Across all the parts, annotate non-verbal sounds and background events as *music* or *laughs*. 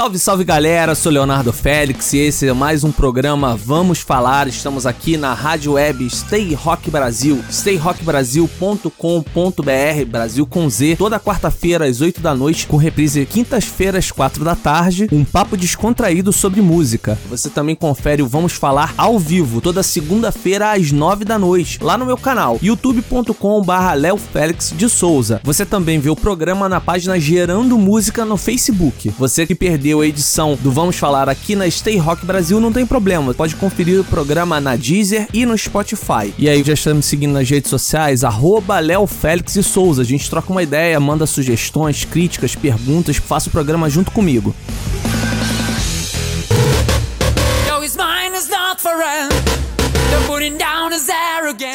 Salve, salve galera, sou Leonardo Félix e esse é mais um programa Vamos Falar. Estamos aqui na rádio web Stay Rock Brasil, stayrockbrasil.com.br, Brasil com Z, toda quarta-feira às 8 da noite, com reprise quintas-feiras, às 4 da tarde, um papo descontraído sobre música. Você também confere o Vamos Falar ao vivo, toda segunda-feira às 9 da noite, lá no meu canal, youtube.com/barra Léo Félix de Souza. Você também vê o programa na página Gerando Música no Facebook. Você que perdeu perdeu a edição do Vamos Falar aqui na Stay Rock Brasil, não tem problema. Pode conferir o programa na Deezer e no Spotify. E aí, já estamos seguindo nas redes sociais, arroba Léo Félix e Souza. A gente troca uma ideia, manda sugestões, críticas, perguntas, faça o programa junto comigo. Yo,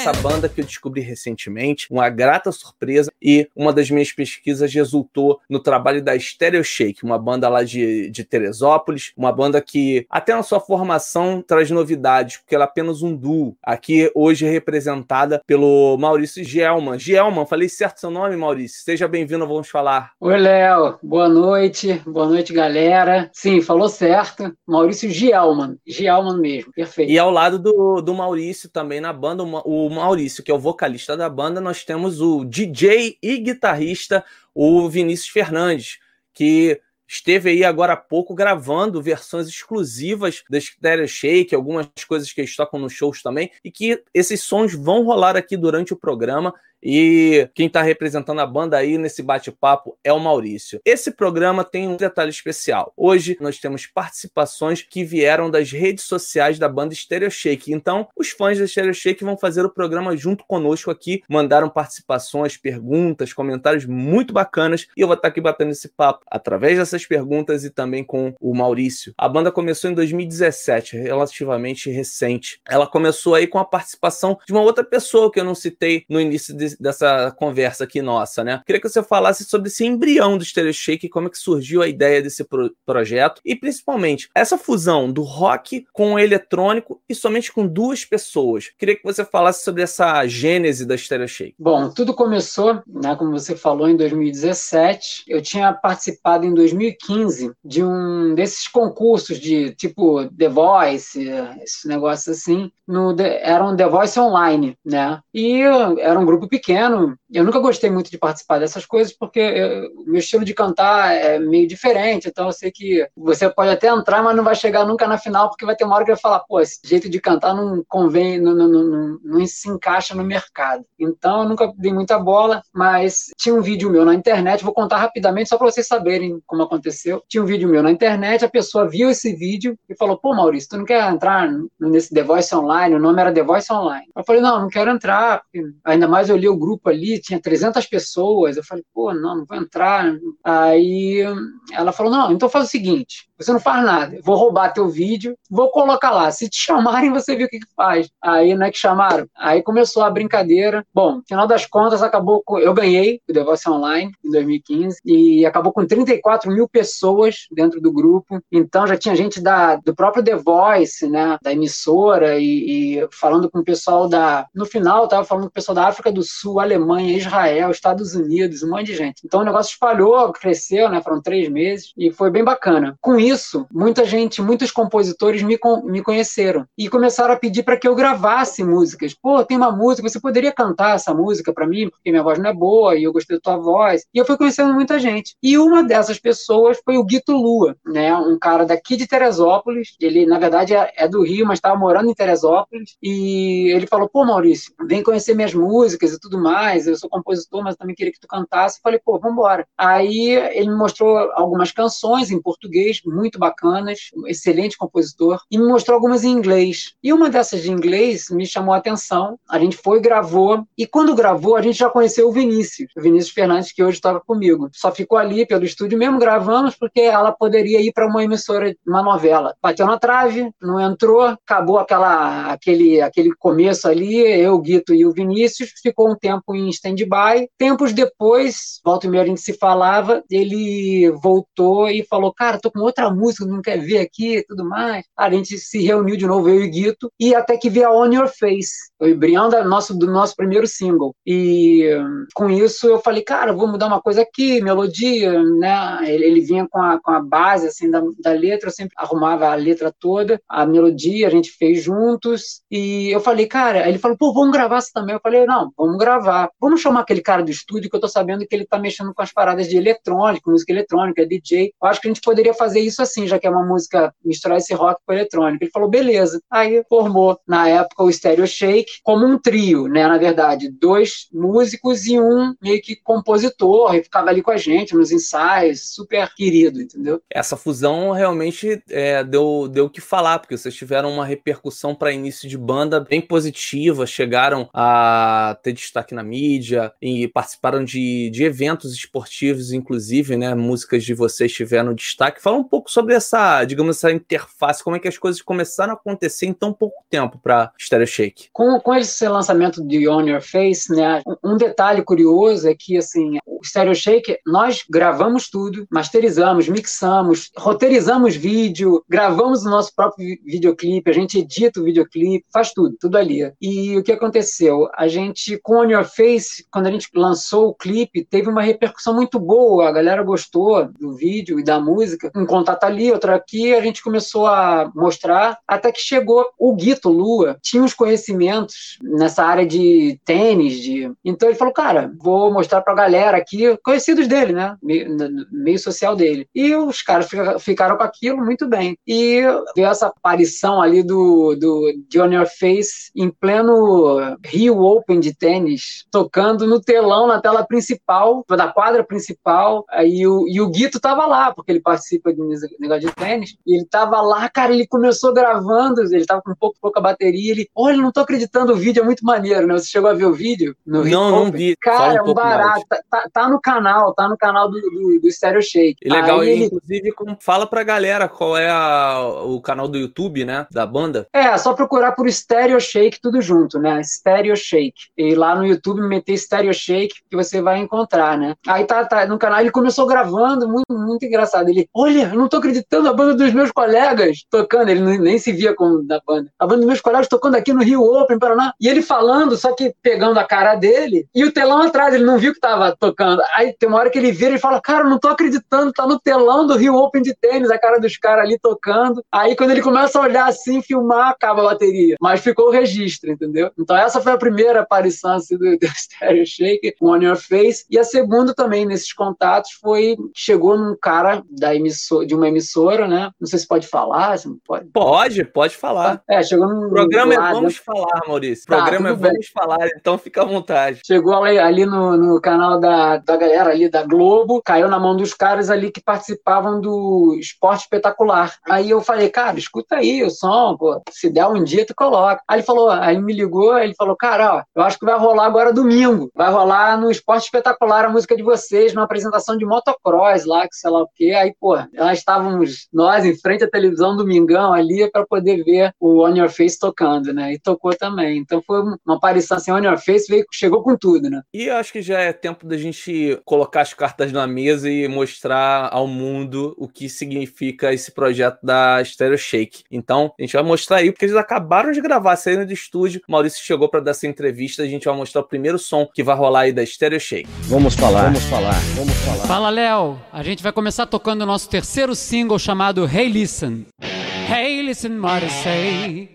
essa banda que eu descobri recentemente, uma grata surpresa e uma das minhas pesquisas resultou no trabalho da Stereo Shake, uma banda lá de, de Teresópolis, uma banda que até na sua formação traz novidades, porque ela é apenas um duo, aqui hoje representada pelo Maurício Gelman. Gelman, falei certo seu nome, Maurício? Seja bem-vindo, vamos falar. Oi, Léo, boa noite, boa noite, galera. Sim, falou certo, Maurício Gelman, Gelman mesmo, perfeito. E ao lado do, do Maurício também na banda, o Maurício, que é o vocalista da banda, nós temos o DJ e guitarrista, o Vinícius Fernandes, que esteve aí agora há pouco gravando versões exclusivas da Stereo Shake, algumas coisas que eles tocam nos shows também, e que esses sons vão rolar aqui durante o programa e quem está representando a banda aí nesse bate-papo é o Maurício. Esse programa tem um detalhe especial. Hoje nós temos participações que vieram das redes sociais da banda Stereo Shake. Então, os fãs da Stereo Shake vão fazer o programa junto conosco aqui, mandaram participações, perguntas, comentários muito bacanas e eu vou estar aqui batendo esse papo através dessas perguntas e também com o Maurício. A banda começou em 2017, relativamente recente. Ela começou aí com a participação de uma outra pessoa que eu não citei no início de, dessa conversa aqui nossa, né? Queria que você falasse sobre esse embrião do Stereo Shake, como é que surgiu a ideia desse pro projeto e principalmente essa fusão do rock com o eletrônico e somente com duas pessoas. Queria que você falasse sobre essa gênese da Stereo Shake. Bom, tudo começou, né, como você falou, em 2017. Eu tinha participado em 2015 de um desses concursos de tipo The Voice, esse negócio assim. No, era um The Voice Online, né? E era um grupo pequeno pequeno, eu nunca gostei muito de participar dessas coisas, porque o meu estilo de cantar é meio diferente. Então eu sei que você pode até entrar, mas não vai chegar nunca na final, porque vai ter uma hora que vai falar, pô, esse jeito de cantar não convém, não, não, não, não se encaixa no mercado. Então eu nunca dei muita bola, mas tinha um vídeo meu na internet, vou contar rapidamente só para vocês saberem como aconteceu. Tinha um vídeo meu na internet, a pessoa viu esse vídeo e falou, pô, Maurício, tu não quer entrar nesse The Voice Online? O nome era The Voice Online. Eu falei, não, não quero entrar, ainda mais eu li o grupo ali, tinha 300 pessoas. Eu falei, pô, não, não vou entrar. Aí ela falou, não, então faz o seguinte, você não faz nada, vou roubar teu vídeo, vou colocar lá. Se te *laughs* chamarem, você vê o que, que faz. Aí, não é que chamaram? Aí começou a brincadeira. Bom, final das contas, acabou com. Eu ganhei o The Voice Online em 2015 e acabou com 34 mil pessoas dentro do grupo. Então já tinha gente da, do próprio The Voice, né, da emissora, e, e falando com o pessoal da. No final, tava falando com o pessoal da África do Sul, Alemanha, Israel, Estados Unidos, um monte de gente. Então o negócio espalhou, cresceu, né? Foram três meses e foi bem bacana. Com isso, muita gente, muitos compositores me, me conheceram e começaram a pedir para que eu gravasse músicas. Pô, tem uma música, você poderia cantar essa música para mim? Porque minha voz não é boa e eu gostei da tua voz. E eu fui conhecendo muita gente. E uma dessas pessoas foi o Guito Lua, né? Um cara daqui de Teresópolis. Ele, na verdade, é, é do Rio, mas estava morando em Teresópolis. E ele falou: pô, Maurício, vem conhecer minhas músicas e tudo mais. Eu sou compositor, mas também queria que tu cantasse. Eu falei: pô, vambora. Aí ele me mostrou algumas canções em português muito bacanas, um excelente compositor, e me mostrou algumas em inglês. E uma dessas de inglês me chamou a atenção. A gente foi, gravou, e quando gravou, a gente já conheceu o Vinícius, o Vinícius Fernandes, que hoje toca comigo. Só ficou ali pelo estúdio mesmo, gravamos, porque ela poderia ir para uma emissora, uma novela. Bateu na trave, não entrou, acabou aquela, aquele, aquele começo ali, eu, Guito e o Vinícius, ficou um tempo em stand-by. Tempos depois, volta e meia a gente se falava, ele voltou e falou, cara, tô com outra música, não quer ver aqui e tudo mais. A gente se reuniu de novo, eu e Guito, e até que veio a On Your Face, o embrião da nosso, do nosso primeiro single. E com isso eu falei, cara, vou mudar uma coisa aqui, melodia, né? Ele, ele vinha com a, com a base, assim, da, da letra, eu sempre arrumava a letra toda, a melodia, a gente fez juntos, e eu falei, cara, ele falou, pô, vamos gravar isso também. Eu falei, não, vamos gravar. Vamos chamar aquele cara do estúdio que eu tô sabendo que ele tá mexendo com as paradas de eletrônica, música eletrônica, DJ. Eu acho que a gente poderia fazer isso assim, já que é uma música, misturar esse rock com eletrônica. Ele falou, beleza. Aí formou, na época, o Stereo Shake como um trio, né? Na verdade, dois músicos e um meio que compositor, e ficava ali com a gente nos ensaios, super querido, entendeu? Essa fusão realmente é, deu deu o que falar, porque vocês tiveram uma repercussão para início de banda bem positiva, chegaram a ter destaque na mídia e participaram de, de eventos esportivos, inclusive, né? Músicas de vocês tiveram destaque. Fala um pouco sobre essa, digamos, essa interface, como é que as coisas começaram a acontecer em tão pouco tempo para Stereo Shake. Com, com esse lançamento de On Your Face, né? Um detalhe curioso é que, assim, o Stereo Shake, nós gravamos tudo, masterizamos, mixamos, roteirizamos vídeo, gravamos o nosso próprio videoclipe, a gente edita o videoclipe, faz tudo, tudo ali. E o que aconteceu? A gente, com On Your Face, quando a gente lançou o clipe, teve uma repercussão muito boa, a galera gostou do vídeo e da música. Um contato ali, outro aqui, a gente começou a mostrar, até que chegou o Guito Lua, tinha uns conhecimentos nessa área de tênis, de... então ele falou, cara, vou mostrar pra galera aqui, conhecidos dele, né, meio, meio social dele. E os caras ficaram com aquilo muito bem. E veio essa aparição ali do, do Your Face em pleno Rio Open de tênis, tocando no telão, na tela principal, da quadra principal, aí o, e o Guito tava lá, porque ele participa de negócio de tênis, e ele tava lá, cara, ele começou gravando, ele tava com pouco, pouca bateria, ele, olha, não tô acreditando, o vídeo é muito maneiro, né? Você chegou a ver o vídeo? Não, não vi. Cara, um é um barato, tá, tá, tá, no canal, tá no canal do, do, do Stereo Shake. E legal, aí, ele... inclusive, fala pra galera qual é a, o canal do YouTube, né, da banda. É, só procurar por Stereo Shake, tudo junto, né, Stereo Shake. E lá no YouTube meter Stereo Shake, que você vai encontrar, né. Aí tá, tá no canal, ele começou gravando, muito, muito engraçado. Ele, olha, eu não tô acreditando, a banda dos meus colegas tocando, ele nem se via como da banda. A banda dos meus colegas tocando aqui no Rio Open, Paraná. E ele falando, só que pegando a cara dele, e o telão atrás, ele não viu que tava tocando. Aí tem uma hora que ele vira e fala, cara, não tô acreditando, tá no telão do Rio Open de tênis, a cara dos caras ali tocando. Aí quando ele começa a olhar assim, filmar, acaba a bateria. Mas ficou o registro, entendeu? Então essa foi a primeira aparição assim, do, *laughs* do Stereo Shake, On Your Face. E a segunda também, nesses contatos, foi, chegou num cara da emissora, de uma emissora, né? Não sei se pode falar, se não pode. Pode, pode falar. É, chegou num... O programa é Vamos Falar, Maurício. Tá, programa é Vamos bem. Falar, então fica à vontade. Chegou ali, ali no, no canal da, da galera ali da Globo, caiu na mão dos caras ali que participavam do Esporte Espetacular. Aí eu falei, cara, escuta aí o som, pô, se der um dia tu coloca. Aí ele falou, aí me ligou, ele falou, cara, ó, eu acho que vai rolar agora domingo, vai rolar no Esporte Espetacular a música de vocês, numa apresentação de motocross lá, que sei lá o quê. Aí, pô, nós estávamos, nós, em frente à televisão domingão ali, para poder ver o On Your Face tocando, né? E tocou também. Então foi uma aparição assim, On Your Face veio, chegou com tudo, né? E eu acho que já é tempo da gente colocar as cartas na mesa e mostrar ao mundo o que significa esse projeto da Stereo Shake. Então, a gente vai mostrar aí, porque eles acabaram de gravar, saindo do estúdio. O Maurício chegou para dar essa entrevista, a gente vai mostrar o primeiro som que vai rolar aí da Stereo Shake. Vamos falar, vamos falar, vamos falar. Fala, Léo. A gente vai começar tocando o nosso terceiro single chamado Hey Listen. Hey, listen what I say.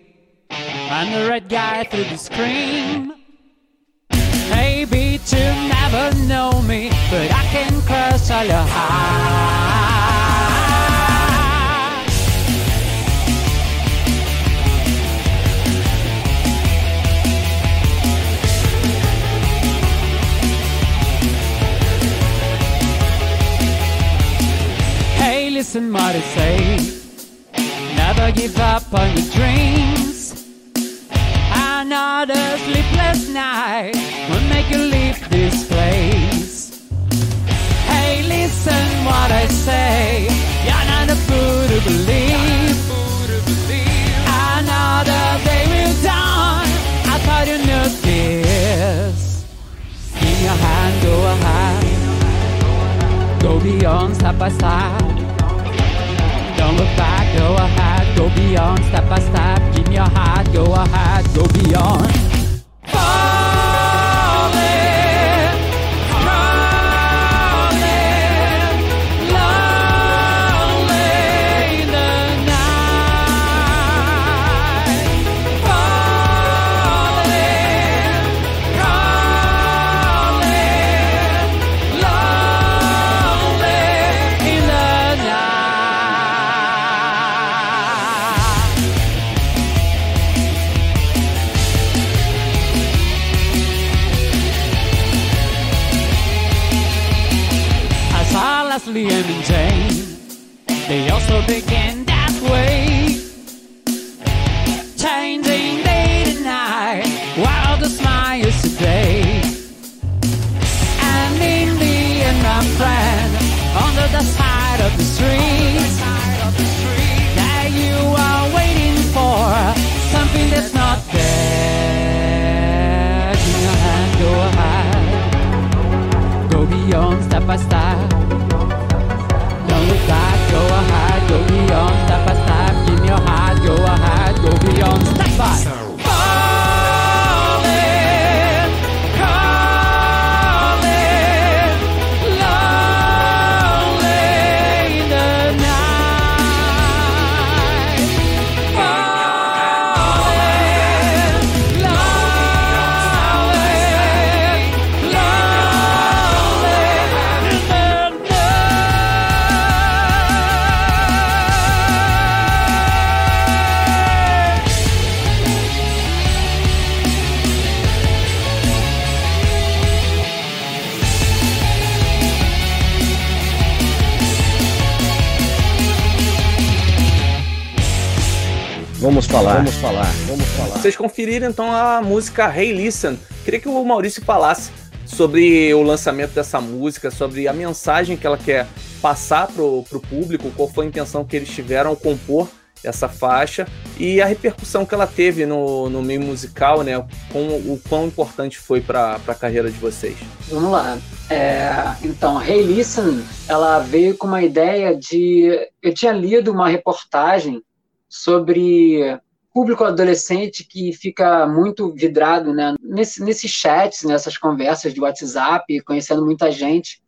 I'm the red guy through the screen. Maybe to never know me, but I can crush all your heart. listen what I say. Never give up on your dreams. Another sleepless night will make you leave this place. Hey, listen what I say. You're not a fool to believe. Another day will dawn. I thought you knew this. In your hand, go ahead. Go beyond step by step. Go ahead, go beyond step by step. Give me your heart, go ahead, go beyond. They also began that way, changing day to night, while the smile smiles today. And in the end, my friend, under the side of the street, that you are waiting for something that's not there. Go ahead. Go beyond step by step. spot. Vamos falar, vamos falar, vamos falar. Vocês conferiram então a música Hey Listen. Queria que o Maurício falasse sobre o lançamento dessa música, sobre a mensagem que ela quer passar pro, pro público, qual foi a intenção que eles tiveram ao compor essa faixa e a repercussão que ela teve no, no meio musical, né? Com, o quão importante foi para a carreira de vocês. Vamos lá. É, então, Hey Listen, ela veio com uma ideia de. Eu tinha lido uma reportagem sobre público adolescente que fica muito vidrado né, nesse, nesses chats, nessas conversas de WhatsApp, conhecendo muita gente,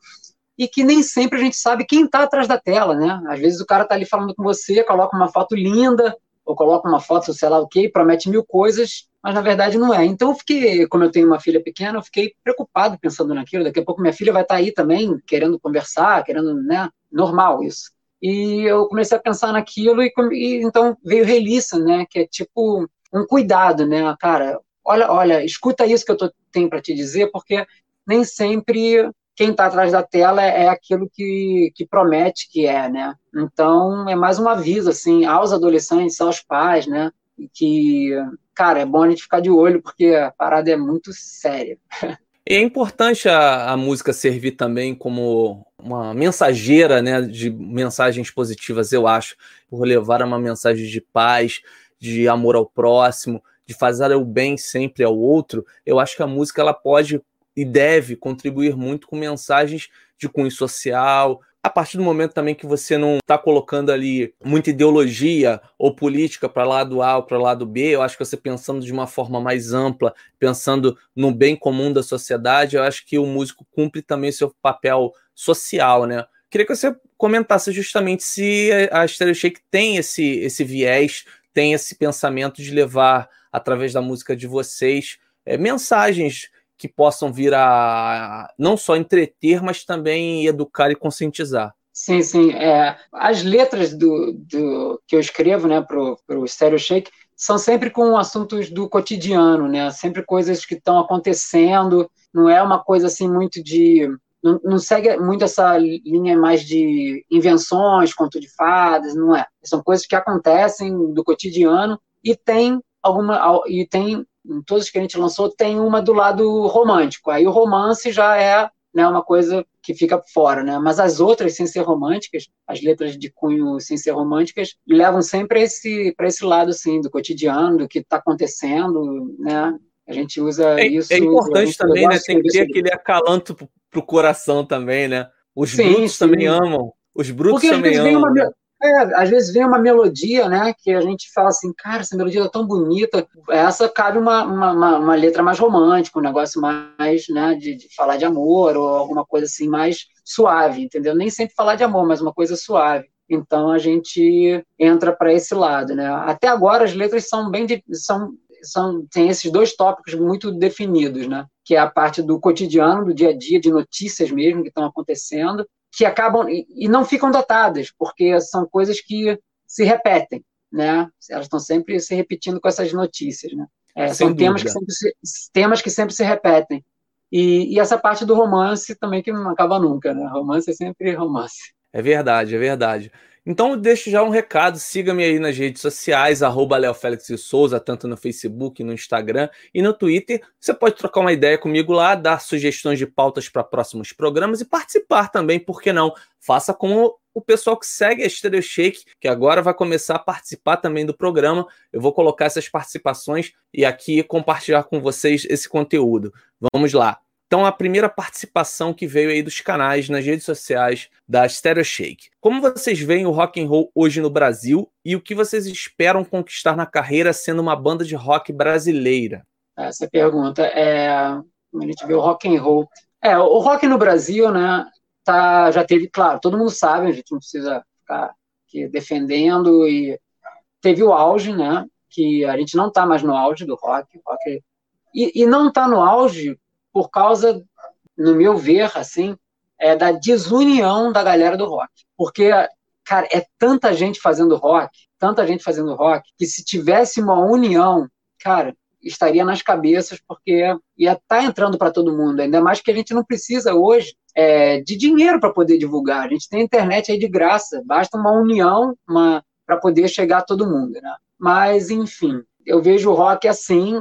e que nem sempre a gente sabe quem está atrás da tela, né? Às vezes o cara está ali falando com você, coloca uma foto linda, ou coloca uma foto, sei lá o quê, promete mil coisas, mas na verdade não é. Então eu fiquei, como eu tenho uma filha pequena, eu fiquei preocupado pensando naquilo. Daqui a pouco minha filha vai estar tá aí também, querendo conversar, querendo, né? Normal isso. E eu comecei a pensar naquilo e, e então veio Relissa, né? Que é tipo um cuidado, né? Cara, olha, olha, escuta isso que eu tô, tenho para te dizer, porque nem sempre quem está atrás da tela é aquilo que, que promete que é, né? Então é mais um aviso assim aos adolescentes, aos pais, né? Que cara é bom a gente ficar de olho porque a parada é muito séria. *laughs* E é importante a, a, música servir também como uma mensageira né, de mensagens positivas, eu acho, por levar uma mensagem de paz, de amor ao próximo, de fazer o bem sempre ao outro. Eu acho que a música ela pode e deve contribuir muito com mensagens de cunho social, a partir do momento também que você não está colocando ali muita ideologia ou política para lado A ou para lado B, eu acho que você pensando de uma forma mais ampla, pensando no bem comum da sociedade, eu acho que o músico cumpre também seu papel social, né? Queria que você comentasse justamente se a Stereo Shake tem esse, esse viés, tem esse pensamento de levar, através da música de vocês, é, mensagens que possam vir a não só entreter, mas também educar e conscientizar. Sim, sim. É, as letras do, do, que eu escrevo né, para o Stereo Shake são sempre com assuntos do cotidiano, né? Sempre coisas que estão acontecendo. Não é uma coisa assim muito de não, não, segue muito essa linha mais de invenções, conto de fadas, não é. São coisas que acontecem do cotidiano e tem alguma e tem em todos que a gente lançou, tem uma do lado romântico. Aí o romance já é né, uma coisa que fica fora, né? Mas as outras, sem ser românticas, as letras de cunho sem ser românticas, levam sempre esse, para esse lado, assim, do cotidiano, do que está acontecendo, né? A gente usa é, isso... É importante também, né? Tem que ter aquele acalanto pro coração também, né? Os sim, brutos sim. também amam. Os brutos Porque, também amam. Uma, é, às vezes vem uma melodia, né, que a gente fala assim, cara, essa melodia é tão bonita. Essa cabe uma, uma, uma letra mais romântica, um negócio mais, né, de, de, falar de amor ou alguma coisa assim mais suave, entendeu? Nem sempre falar de amor, mas uma coisa suave. Então a gente entra para esse lado, né? Até agora as letras são bem são são tem esses dois tópicos muito definidos, né? Que é a parte do cotidiano, do dia a dia, de notícias mesmo que estão acontecendo, que acabam e não ficam datadas, porque são coisas que se repetem, né? Elas estão sempre se repetindo com essas notícias, né? É, são temas que, sempre se, temas que sempre se repetem. E, e, essa parte do romance também que não acaba nunca, né? Romance é sempre romance. É verdade, é verdade. Então deixo já um recado, siga-me aí nas redes sociais, arroba Félix de Souza, tanto no Facebook, no Instagram e no Twitter. Você pode trocar uma ideia comigo lá, dar sugestões de pautas para próximos programas e participar também, por que não? Faça como o pessoal que segue a Stereo Shake, que agora vai começar a participar também do programa. Eu vou colocar essas participações e aqui compartilhar com vocês esse conteúdo. Vamos lá. Então, a primeira participação que veio aí dos canais nas redes sociais da Stereo Shake. Como vocês veem o rock and roll hoje no Brasil e o que vocês esperam conquistar na carreira sendo uma banda de rock brasileira? Essa pergunta é a gente vê o rock and roll. É, o rock no Brasil, né, tá, já teve, claro, todo mundo sabe, a gente não precisa ficar defendendo e teve o auge, né, que a gente não está mais no auge do rock, rock e, e não está no auge por causa, no meu ver, assim, é da desunião da galera do rock. Porque, cara, é tanta gente fazendo rock, tanta gente fazendo rock, que se tivesse uma união, cara, estaria nas cabeças, porque ia estar tá entrando para todo mundo. Ainda mais que a gente não precisa hoje é, de dinheiro para poder divulgar. A gente tem internet aí de graça, basta uma união para poder chegar a todo mundo. Né? Mas, enfim, eu vejo o rock assim,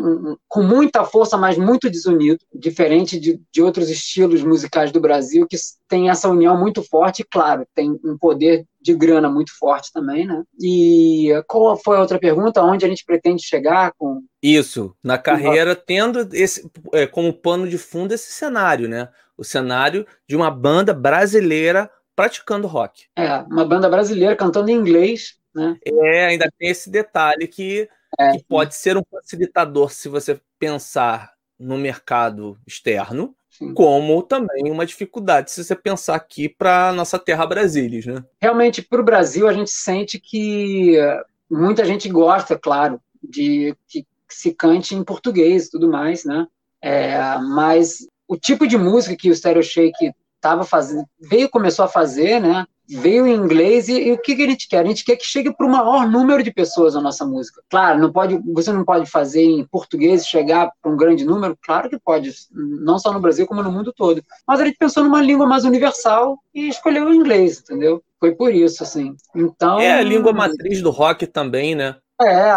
com muita força, mas muito desunido, diferente de, de outros estilos musicais do Brasil, que tem essa união muito forte, e claro, tem um poder de grana muito forte também, né? E qual foi a outra pergunta? Onde a gente pretende chegar com. Isso, na carreira, tendo esse é, como pano de fundo esse cenário, né? O cenário de uma banda brasileira praticando rock. É, uma banda brasileira cantando em inglês, né? É, ainda tem esse detalhe que é. que pode ser um facilitador se você pensar no mercado externo, Sim. como também uma dificuldade se você pensar aqui para nossa terra Brasília, né? Realmente, para o Brasil, a gente sente que muita gente gosta, claro, de que se cante em português e tudo mais, né? É, mas o tipo de música que o Stereo Shake estava fazendo, veio começou a fazer, né? Veio em inglês e, e, o que, que a gente quer? A gente quer que chegue para o maior número de pessoas a nossa música. Claro, não pode, você não pode fazer em português chegar para um grande número, claro que pode, não só no Brasil como no mundo todo. Mas a gente pensou numa língua mais universal e escolheu o inglês, entendeu? Foi por isso, assim. Então é a língua matriz do rock também, né? É,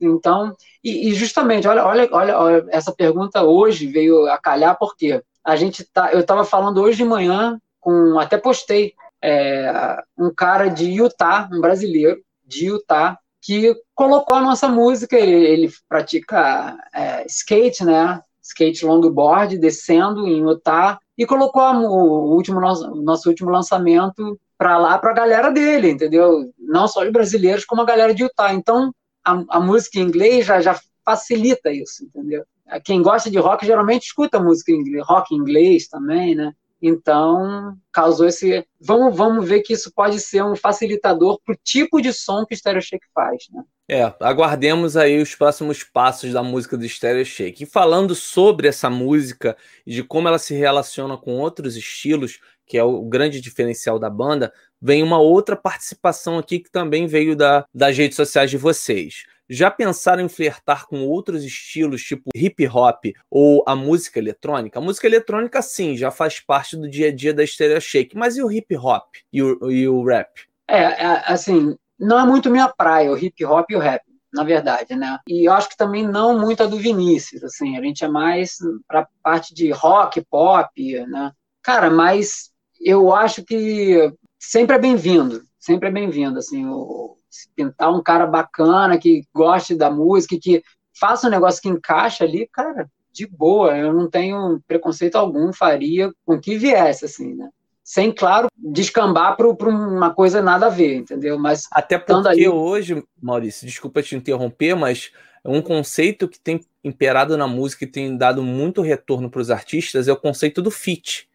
então, e, e justamente, olha, olha, olha, olha, essa pergunta hoje veio a calhar porque a gente tá, eu estava falando hoje de manhã com, até postei é, um cara de Utah, um brasileiro de Utah, que colocou a nossa música. Ele, ele pratica é, skate, né? Skate longboard, descendo em Utah, e colocou o último nosso, nosso último lançamento para lá para a galera dele, entendeu? Não só os brasileiros, como a galera de Utah. Então, a, a música em inglês já, já facilita isso, entendeu? Quem gosta de rock geralmente escuta música em inglês, rock em inglês também, né? Então, causou esse. Vamos, vamos ver que isso pode ser um facilitador para o tipo de som que o Stereo Shake faz. Né? É, aguardemos aí os próximos passos da música do Stereo Shake. E falando sobre essa música e de como ela se relaciona com outros estilos, que é o grande diferencial da banda, vem uma outra participação aqui que também veio da, das redes sociais de vocês. Já pensaram em flertar com outros estilos, tipo hip hop ou a música eletrônica? A música eletrônica, sim, já faz parte do dia a dia da Stereo Shake, mas e o hip hop e o, e o rap? É, é, assim, não é muito minha praia, o hip hop e o rap na verdade, né? E eu acho que também não muito a do Vinícius, assim, a gente é mais para parte de rock, pop, né? Cara, mas eu acho que sempre é bem-vindo, sempre é bem-vindo, assim, o, pintar um cara bacana, que goste da música, que faça um negócio que encaixa ali, cara, de boa, eu não tenho preconceito algum, faria com que viesse, assim, né? sem, claro, descambar para uma coisa nada a ver, entendeu? Mas Até porque ali... hoje, Maurício, desculpa te interromper, mas um conceito que tem imperado na música e tem dado muito retorno para os artistas é o conceito do feat,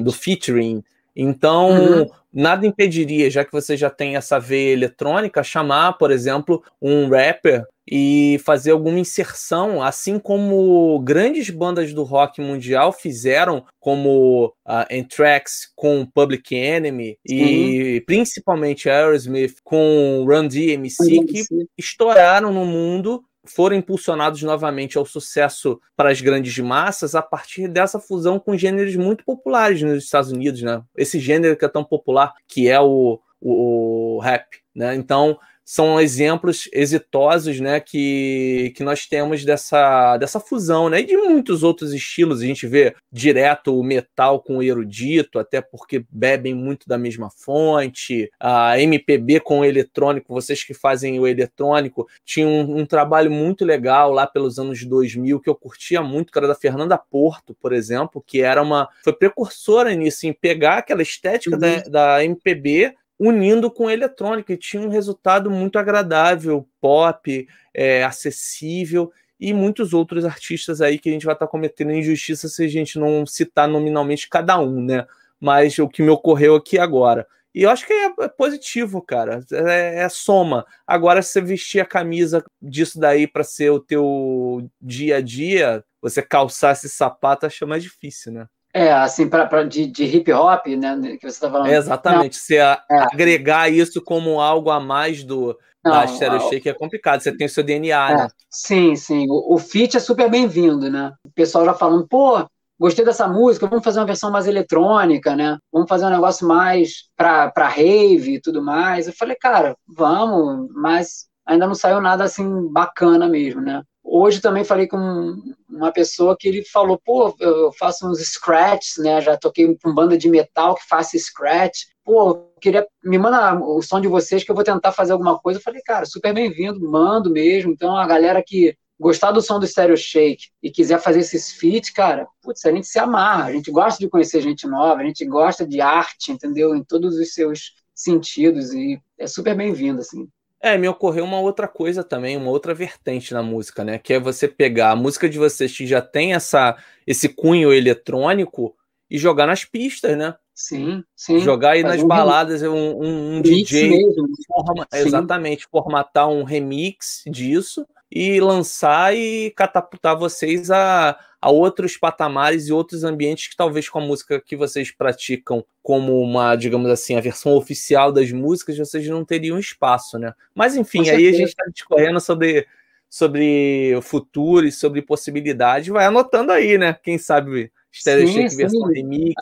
do featuring. Então, uhum. nada impediria, já que você já tem essa veia eletrônica, chamar, por exemplo, um rapper e fazer alguma inserção, assim como grandes bandas do rock mundial fizeram, como a uh, Anthrax com Public Enemy e principalmente Aerosmith com Run DMC, que estouraram no mundo foram impulsionados novamente ao sucesso para as grandes massas a partir dessa fusão com gêneros muito populares nos Estados Unidos, né? Esse gênero que é tão popular, que é o, o, o rap, né? Então, são exemplos exitosos né, que, que nós temos dessa, dessa fusão, né? E de muitos outros estilos. A gente vê direto o metal com o erudito, até porque bebem muito da mesma fonte. A MPB com o eletrônico, vocês que fazem o eletrônico, tinha um, um trabalho muito legal lá pelos anos 2000 que eu curtia muito, que era da Fernanda Porto, por exemplo, que era uma. foi precursora nisso, em pegar aquela estética uhum. da, da MPB unindo com eletrônica e tinha um resultado muito agradável, pop, é, acessível e muitos outros artistas aí que a gente vai estar tá cometendo injustiça se a gente não citar nominalmente cada um, né? Mas o que me ocorreu aqui agora. E eu acho que é, é positivo, cara. É, é soma. Agora, se você vestir a camisa disso daí para ser o teu dia a dia, você calçar esse sapato, acho mais difícil, né? É, assim, pra, pra de, de, hip hop, né, que você está falando. É exatamente, Não. você a, é. agregar isso como algo a mais do, Não, da Stereo Shake é complicado, você tem o seu DNA, é. né? Sim, sim, o, o feat é super bem-vindo, né? O pessoal já falando, pô, gostei dessa música, vamos fazer uma versão mais eletrônica, né? Vamos fazer um negócio mais pra, pra rave e tudo mais. Eu falei, cara, vamos, mas ainda não saiu nada assim bacana mesmo, né? Hoje também falei com uma pessoa que ele falou, pô, eu faço uns scratches, né? Já toquei com banda de metal que faz scratch. Pô, queria me manda o som de vocês que eu vou tentar fazer alguma coisa. Eu falei, cara, super bem-vindo, mando mesmo. Então a galera que gostar do som do Stereo Shake e quiser fazer esses feats, cara, putz, a gente se amarra, a gente gosta de conhecer gente nova, a gente gosta de arte, entendeu? Em todos os seus sentidos e é super bem-vindo, assim. É, me ocorreu uma outra coisa também, uma outra vertente na música, né? Que é você pegar a música de vocês que já tem essa, esse cunho eletrônico e jogar nas pistas, né? Sim, sim. Jogar aí nas um baladas um, um, um DJ. Forma, exatamente, formatar um remix disso e lançar e catapultar vocês a, a outros patamares e outros ambientes que talvez com a música que vocês praticam como uma, digamos assim, a versão oficial das músicas, vocês não teriam espaço, né? Mas enfim, aí a gente está discorrendo sobre, sobre o futuro e sobre possibilidades. Vai anotando aí, né? Quem sabe Stereo Shake versão remix.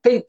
Tem,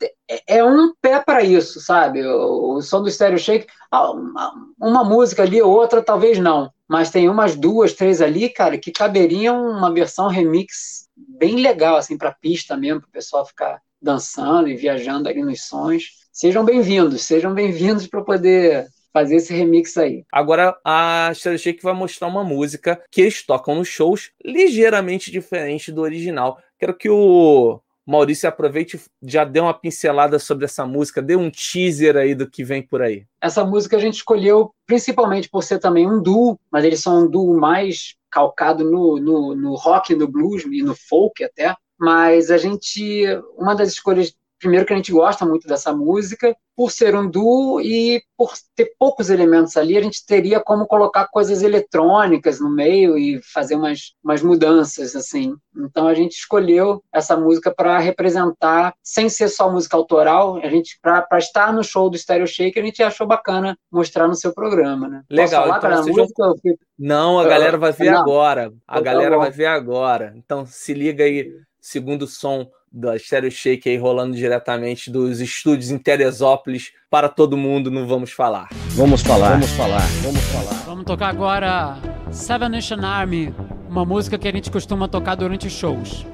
é um pé para isso, sabe? O, som do Stereo Shake, uma, uma música ali, outra talvez não mas tem umas duas, três ali, cara, que caberiam uma versão remix bem legal, assim, para pista mesmo, para o pessoal ficar dançando e viajando ali nos sons. Sejam bem-vindos, sejam bem-vindos para poder fazer esse remix aí. Agora a Stereo Shake vai mostrar uma música que eles tocam nos shows ligeiramente diferente do original. Quero que o Maurício, aproveite já dê uma pincelada sobre essa música, dê um teaser aí do que vem por aí. Essa música a gente escolheu principalmente por ser também um duo, mas eles são um duo mais calcado no, no, no rock, no blues e no folk até. Mas a gente, uma das escolhas primeiro que a gente gosta muito dessa música, por ser um duo e por ter poucos elementos ali, a gente teria como colocar coisas eletrônicas no meio e fazer umas, umas mudanças, assim. Então a gente escolheu essa música para representar, sem ser só música autoral, a gente para estar no show do Stereo Shake, a gente achou bacana mostrar no seu programa, né? Legal. Posso falar então, música? Não, a galera vai ver agora. A então tá galera vai ver agora. Então se liga aí, segundo som da Stereo Shake aí rolando diretamente dos estúdios em Teresópolis para todo mundo no Vamos Falar. Vamos falar, vamos falar, vamos falar. Vamos tocar agora Seven Nation Army, uma música que a gente costuma tocar durante os shows.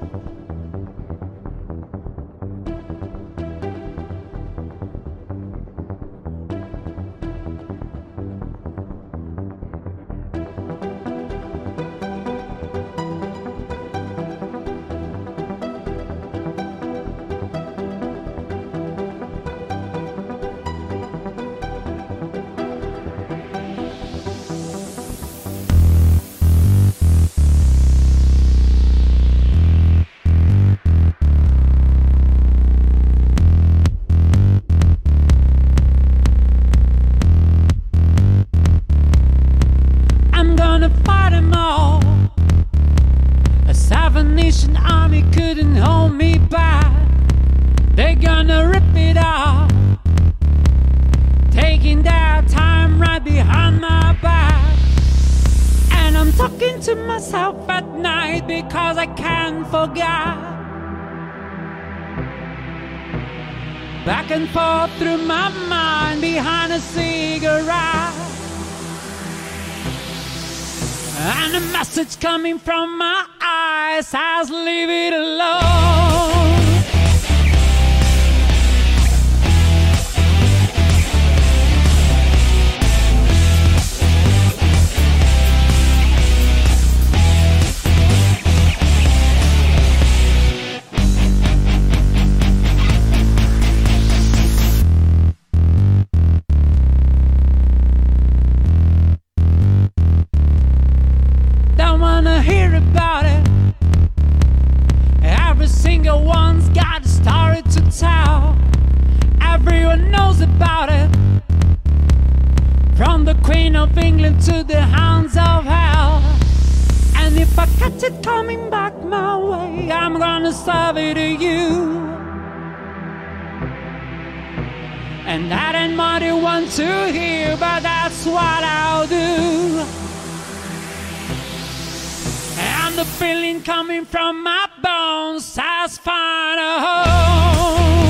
About it. From the Queen of England to the hounds of hell. And if I catch it coming back my way, I'm gonna serve it to you. And that ain't what you want to hear, but that's what I'll do. And the feeling coming from my bones has found a home.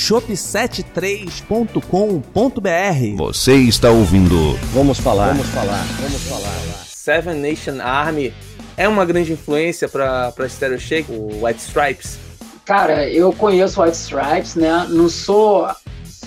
shop73.com.br. Você está ouvindo. Vamos falar. Vamos falar. Vamos falar. Seven Nation Army é uma grande influência para Stereo Shake, o White Stripes. Cara, eu conheço White Stripes, né? Não sou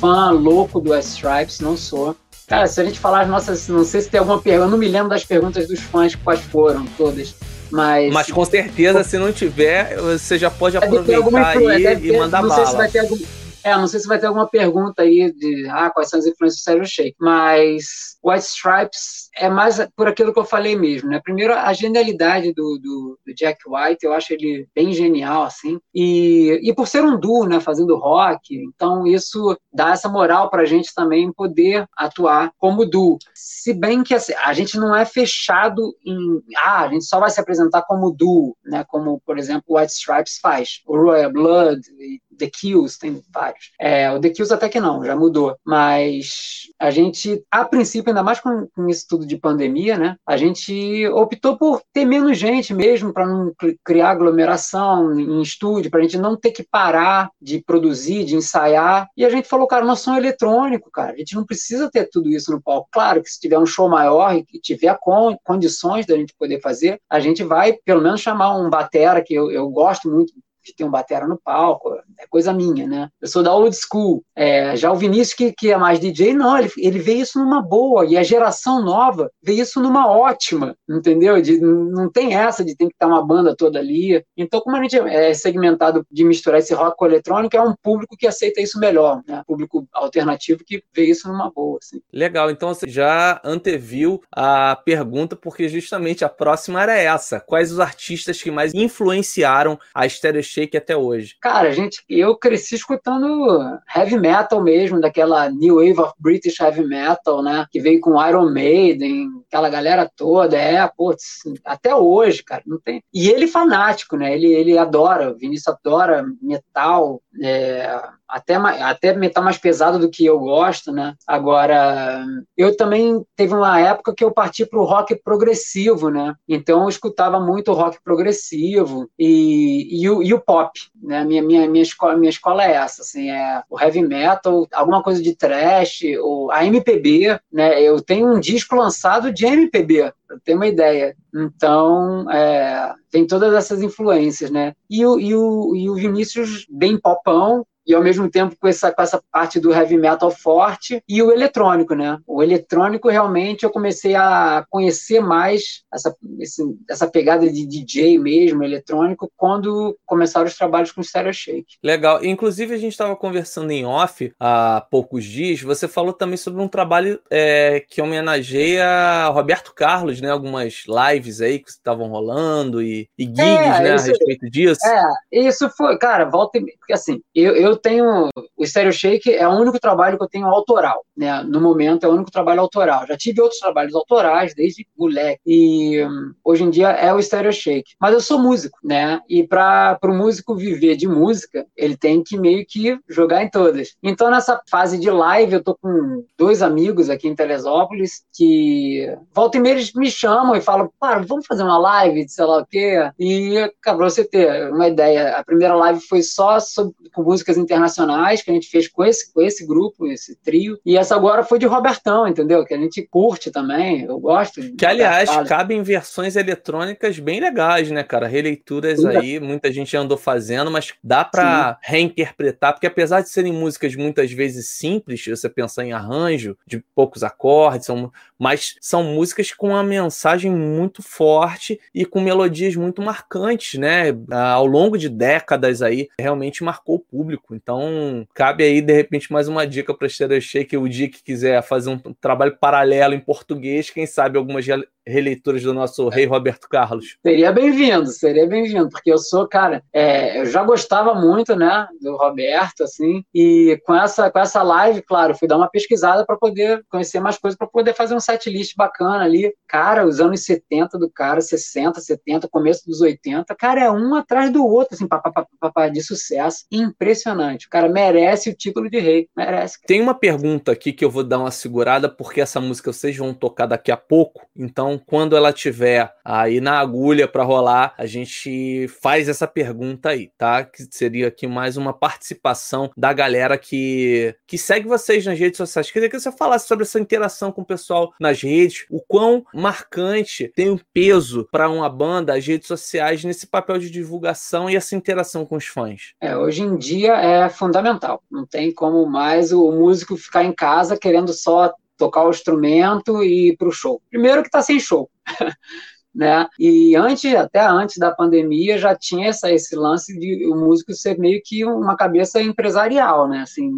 fã louco do White Stripes, não sou. Cara, se a gente falar as nossas. Não sei se tem alguma pergunta. Eu não me lembro das perguntas dos fãs, quais foram todas. Mas. Mas com certeza, se não tiver, você já pode Deve ter alguma aproveitar aí e ter- mandar não sei se bala. vai ter algum- É, não sei se vai ter alguma pergunta aí de ah, quais são as influências do Stereo Shake, mas White Stripes é mais por aquilo que eu falei mesmo, né? Primeiro, a genialidade do, do, do Jack White, eu acho ele bem genial, assim, e, e por ser um duo, né, fazendo rock, então isso dá essa moral pra gente também poder atuar como duo. Se bem que assim, a gente não é fechado em, ah, a gente só vai se apresentar como duo, né, como, por exemplo, White Stripes faz, o Royal Blood e The Kills, tem vários. É, o The Kills até que não, já mudou. Mas a gente, a princípio, ainda mais com, com isso tudo de pandemia, né? A gente optou por ter menos gente mesmo, para não criar aglomeração em estúdio, para a gente não ter que parar de produzir, de ensaiar. E a gente falou, cara, nós somos eletrônico, cara. A gente não precisa ter tudo isso no palco. Claro que se tiver um show maior e tiver con condições da gente poder fazer, a gente vai pelo menos chamar um batera, que eu, eu gosto muito de ter um batera no palco, é coisa minha, né? Eu sou da old school. É, já o Vinícius, que, que é mais DJ, não, ele, ele vê isso numa boa, e a geração nova vê isso numa ótima, entendeu? De, não tem essa de ter que estar uma banda toda ali. Então, como a gente é segmentado de misturar esse rock com eletrônico, é um público que aceita isso melhor, né? Público alternativo que vê isso numa boa. Assim. Legal, então você já anteviu a pergunta, porque justamente a próxima era essa. Quais os artistas que mais influenciaram a Stereo Shake até hoje? Cara, gente, eu cresci escutando heavy metal mesmo, daquela New Wave of British Heavy Metal, né? Que veio com Iron Maiden, aquela galera toda. É, putz, até hoje, cara, não tem. E ele fanático, né? Ele, ele adora, o Vinícius adora metal, é, até, até metal mais pesado do que eu gosto, né? Agora, eu também teve uma época que eu parti para o rock progressivo, né? Então eu escutava muito rock progressivo e, e, o, e o pop, né? Minha, minha, minha, escola, minha escola é essa, assim, é o heavy metal, alguma coisa de trash, ou a MPB, né? Eu tenho um disco lançado de MPB, para ter uma ideia. Então, é, tem todas essas influências, né? E o, e o, e o Vinícius bem popão, e ao mesmo tempo com essa, com essa parte do heavy metal forte e o eletrônico, né? O eletrônico realmente eu comecei a conhecer mais essa, esse, essa pegada de DJ mesmo, eletrônico, quando começaram os trabalhos com Stereo Shake. Legal. Inclusive, a gente estava conversando em off há poucos dias, você falou também sobre um trabalho é, que homenageia Roberto Carlos, né? Algumas lives aí que estavam rolando e, e gigs, é, né? Isso, a respeito disso. É, isso foi, cara, volta porque assim, eu, eu eu tenho. O Stereo Shake é o único trabalho que eu tenho autoral, né? No momento é o único trabalho autoral. Já tive outros trabalhos autorais desde moleque. E um, hoje em dia é o Stereo Shake. Mas eu sou músico, né? E para o músico viver de música, ele tem que meio que jogar em todas. Então, nessa fase de live, eu tô com dois amigos aqui em Teresópolis que volta e meia eles me chamam e falam, para, vamos fazer uma live de sei lá o quê. E, pra você ter uma ideia, a primeira live foi só sobre, com músicas internacionais que a gente fez com esse, com esse grupo, esse trio. E essa agora foi de Robertão, entendeu? Que a gente curte também, eu gosto. Que, aliás, cabem versões eletrônicas bem legais, né, cara? Releituras Sim, aí, muita gente andou fazendo, mas dá para reinterpretar, porque apesar de serem músicas muitas vezes simples, se você pensar em arranjo, de poucos acordes, são, mas são músicas com uma mensagem muito forte e com melodias muito marcantes, né? Ao longo de décadas aí, realmente marcou o público. Então, cabe aí, de repente, mais uma dica para Stereo Shake, o dia que quiser fazer um trabalho paralelo em português, quem sabe algumas releituras do nosso rei Roberto Carlos. Seria bem-vindo, seria bem-vindo, porque eu sou, cara, é, eu já gostava muito, né, do Roberto, assim, e com essa, com essa live, claro, fui dar uma pesquisada para poder conhecer mais coisas, para poder fazer um set list bacana ali. Cara, os anos 70 do cara, 60, 70, começo dos 80, cara, é um atrás do outro, assim, papapá, de sucesso. Impressionante. O cara merece o título de rei, merece. Tem uma pergunta aqui que eu vou dar uma segurada, porque essa música vocês vão tocar daqui a pouco, então então, quando ela tiver aí na agulha para rolar, a gente faz essa pergunta aí, tá? Que seria aqui mais uma participação da galera que, que segue vocês nas redes sociais. Queria que você falasse sobre essa interação com o pessoal nas redes, o quão marcante tem um peso para uma banda as redes sociais nesse papel de divulgação e essa interação com os fãs. É, hoje em dia é fundamental. Não tem como mais o músico ficar em casa querendo só tocar o instrumento e ir para o show. Primeiro que está sem show. *laughs* né? E antes, até antes da pandemia, já tinha essa, esse lance de o músico ser meio que uma cabeça empresarial, né? Assim,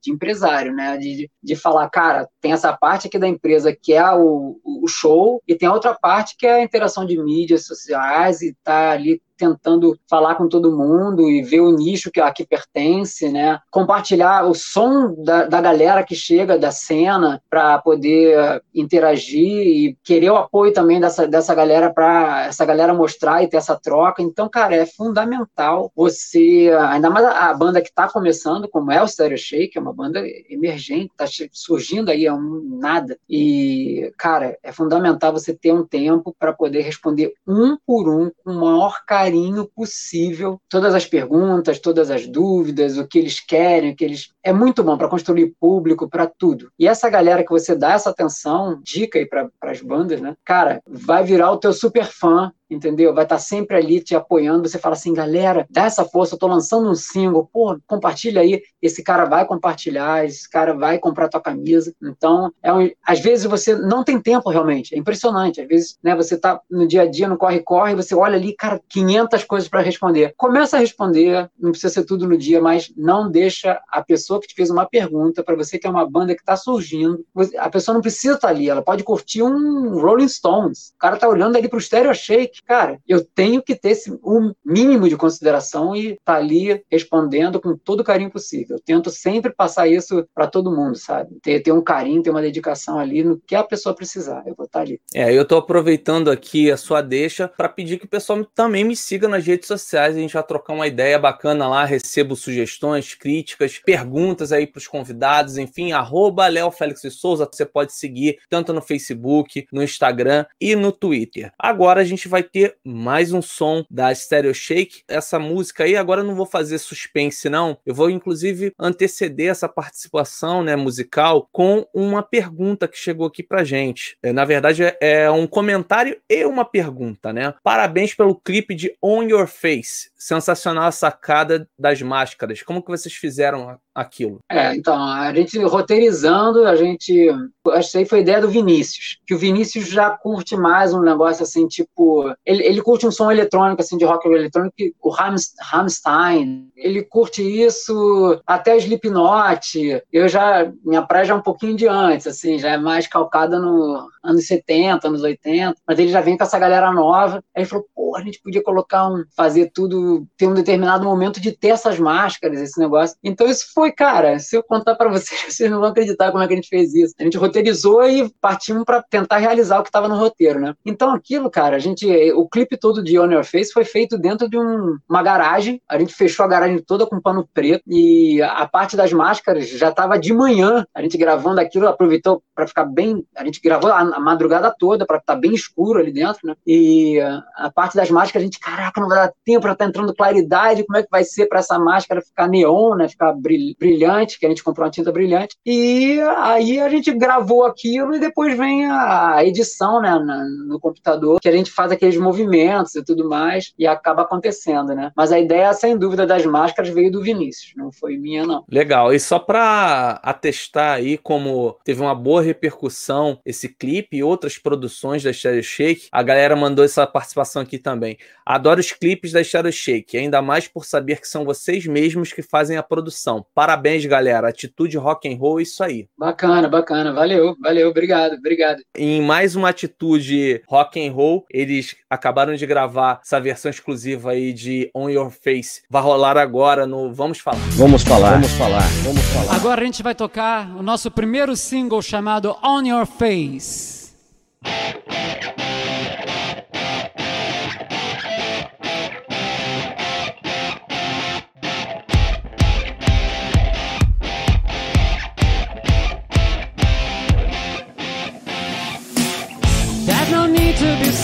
de empresário, né? De, de falar, cara, tem essa parte aqui da empresa que é o, o show e tem a outra parte que é a interação de mídias sociais e tá ali tentando falar com todo mundo e ver o nicho que aqui pertence, né? Compartilhar o som da, da galera que chega da cena para poder interagir e querer o apoio também dessa, dessa galera para essa galera mostrar e ter essa troca. Então, cara, é fundamental você, ainda mais a, a banda que está começando, como é o Stereo Shake, é uma banda emergente, está surgindo aí é um nada. E, cara, é fundamental você ter um tempo para poder responder um por um com o maior carinho carinho possível todas as perguntas, todas as dúvidas, o que eles querem, o que eles. É muito bom para construir público, para tudo. E essa galera que você dá essa atenção, dica aí para as bandas, né? Cara, vai virar o teu super fã entendeu? Vai estar sempre ali te apoiando. Você fala assim, galera, dá essa força, eu tô lançando um single, pô, compartilha aí. Esse cara vai compartilhar, esse cara vai comprar tua camisa. Então, é um, às vezes você não tem tempo realmente, é impressionante. Às vezes, né, você tá no dia a dia, no corre-corre, você olha ali, cara, 500 coisas para responder. Começa a responder, não precisa ser tudo no dia, mas não deixa a pessoa que te fez uma pergunta, para você que é uma banda que está surgindo, a pessoa não precisa estar tá ali, ela pode curtir um Rolling Stones. O cara tá olhando ali pro Stereo Shake, cara, eu tenho que ter esse, um mínimo de consideração e estar tá ali respondendo com todo o carinho possível. Eu tento sempre passar isso para todo mundo, sabe? Ter, ter um carinho, ter uma dedicação ali no que a pessoa precisar. Eu vou estar tá ali. É, eu estou aproveitando aqui a sua deixa para pedir que o pessoal também me siga nas redes sociais. A gente vai trocar uma ideia bacana lá. Recebo sugestões, críticas, perguntas aí para os convidados. Enfim, arroba Léo Félix Souza. Você pode seguir tanto no Facebook, no Instagram e no Twitter. Agora a gente vai mais um som da Stereo Shake. Essa música aí, agora eu não vou fazer suspense, não. Eu vou, inclusive, anteceder essa participação né, musical com uma pergunta que chegou aqui pra gente. É, na verdade, é, é um comentário e uma pergunta, né? Parabéns pelo clipe de On Your Face. Sensacional a sacada das máscaras. Como que vocês fizeram aquilo? É, então, a gente roteirizando, a gente. Acho que aí foi ideia do Vinícius. Que o Vinícius já curte mais um negócio assim, tipo. Ele, ele curte um som eletrônico, assim, de rock eletrônico, o Rammstein. Ele curte isso até Slipknot. Eu já. Minha praia já é um pouquinho de antes, assim, já é mais calcada no anos 70, anos 80. Mas ele já vem com essa galera nova. Aí ele falou, pô, a gente podia colocar um. fazer tudo, ter um determinado momento de ter essas máscaras, esse negócio. Então isso foi foi, cara, se eu contar para vocês, *laughs* vocês não vão acreditar como é que a gente fez isso. A gente roteirizou e partimos para tentar realizar o que estava no roteiro, né? Então aquilo, cara, a gente, o clipe todo de On Your Face foi feito dentro de um, uma garagem. A gente fechou a garagem toda com pano preto e a parte das máscaras já estava de manhã. A gente gravando aquilo, aproveitou para ficar bem. A gente gravou a, a madrugada toda para estar tá bem escuro ali dentro, né? E a parte das máscaras, a gente, caraca, não vai dar tempo para estar tá entrando claridade. Como é que vai ser para essa máscara ficar neon, né? Ficar brilhante brilhante, que a gente comprou uma tinta brilhante, e aí a gente gravou aquilo e depois vem a edição né, no computador, que a gente faz aqueles movimentos e tudo mais, e acaba acontecendo, né? Mas a ideia, sem dúvida, das máscaras veio do Vinícius, não foi minha, não. Legal, e só para atestar aí como teve uma boa repercussão esse clipe e outras produções da Stereo Shake, a galera mandou essa participação aqui também. Adoro os clipes da Stereo Shake, ainda mais por saber que são vocês mesmos que fazem a produção. Parabéns, galera. Atitude rock and roll, isso aí. Bacana, bacana. Valeu, valeu. Obrigado, obrigado. Em mais uma atitude rock and roll, eles acabaram de gravar essa versão exclusiva aí de On Your Face. Vai rolar agora no Vamos Falar. Vamos falar, vamos falar, vamos falar. Agora a gente vai tocar o nosso primeiro single chamado On Your Face.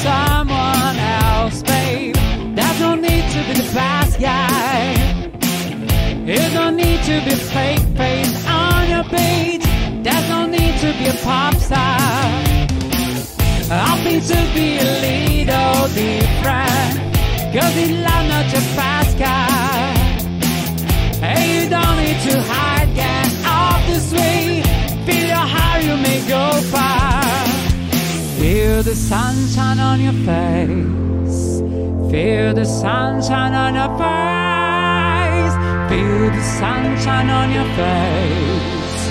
Someone else, babe. There's no need to be the fast guy. There's no need to be fake face on your page. There's no need to be a pop star. I think to be a little different. Cause it's love not your fast guy. Hey, you don't need to hide, get off this way. Feel your heart, you may go far. The sunshine on your face. Feel the sunshine on your face. Feel the sunshine on your face.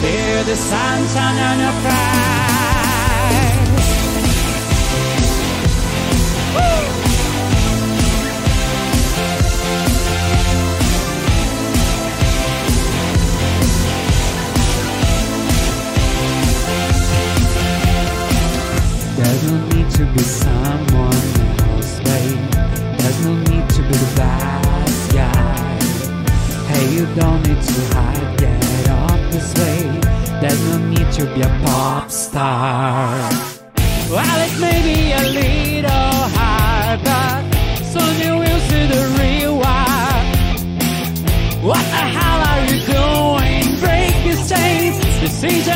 Feel the sunshine on your face. Woo! To be someone else, babe. There's no need to be the bad guy. Hey, you don't need to hide, get up this way. There's no need to be a pop star. Well, it may be a little hard, but soon you will see the real why. What the hell are you doing? Break these chains. Decisions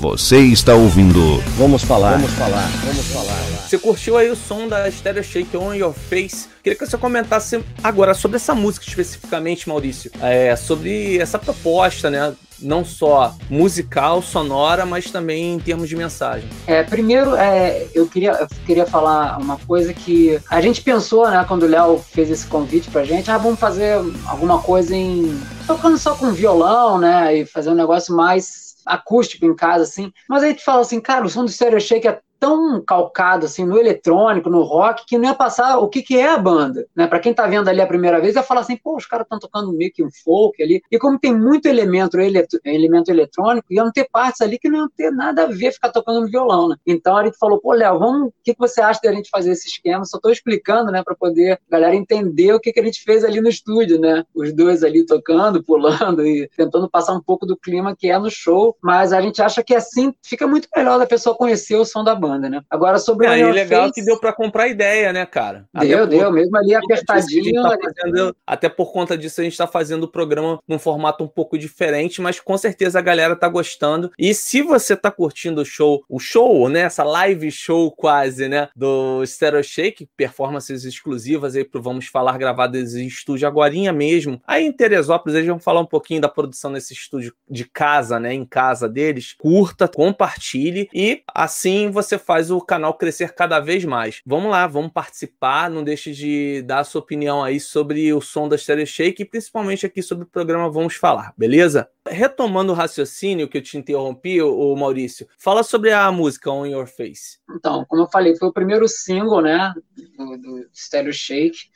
Você está ouvindo. Vamos falar. Vamos falar. Vamos falar. Você curtiu aí o som da Stereo Shake On Your Face? Queria que você comentasse agora sobre essa música especificamente, Maurício. É, sobre essa proposta, né? Não só musical, sonora, mas também em termos de mensagem. É, primeiro, é, eu, queria, eu queria falar uma coisa que a gente pensou, né, quando o Léo fez esse convite pra gente, ah, vamos fazer alguma coisa em. tocando só com violão, né? E fazer um negócio mais acústico em casa, assim. Mas aí tu fala assim, cara, o som do Stereo Shake é tão calcado assim no eletrônico, no rock, que não ia passar o que, que é a banda, né? Para quem tá vendo ali a primeira vez, ia falar assim, pô, os caras estão tocando meio que um folk ali. E como tem muito elemento, eletro, elemento eletrônico, iam ter partes ali que não iam ter nada a ver ficar tocando no violão, né? Então a gente falou, pô, Léo, vamos, o que, que você acha de a gente fazer esse esquema? Só tô explicando, né, para poder a galera entender o que, que a gente fez ali no estúdio, né? Os dois ali tocando, pulando e tentando passar um pouco do clima que é no show, mas a gente acha que assim fica muito melhor da pessoa conhecer o som da banda banda, né? Agora sobre é, o e legal Face... que deu para comprar ideia, né, cara? Deu, até deu, por... mesmo ali apertadinho. Tá fazendo... Até por conta disso a gente está fazendo o programa num formato um pouco diferente, mas com certeza a galera tá gostando. E se você tá curtindo o show, o show, né, essa live show quase, né, do Stereo Shake, performances exclusivas aí pro Vamos Falar gravadas em estúdio agorinha mesmo. Aí em Teresópolis eles vão falar um pouquinho da produção nesse estúdio de casa, né, em casa deles. Curta, compartilhe e assim você faz o canal crescer cada vez mais. Vamos lá, vamos participar, não deixe de dar a sua opinião aí sobre o som da Stereo Shake e principalmente aqui sobre o programa Vamos Falar, beleza? Retomando o raciocínio que eu te interrompi, o Maurício, fala sobre a música On Your Face. Então, como eu falei, foi o primeiro single, né, do, do Stereo Shake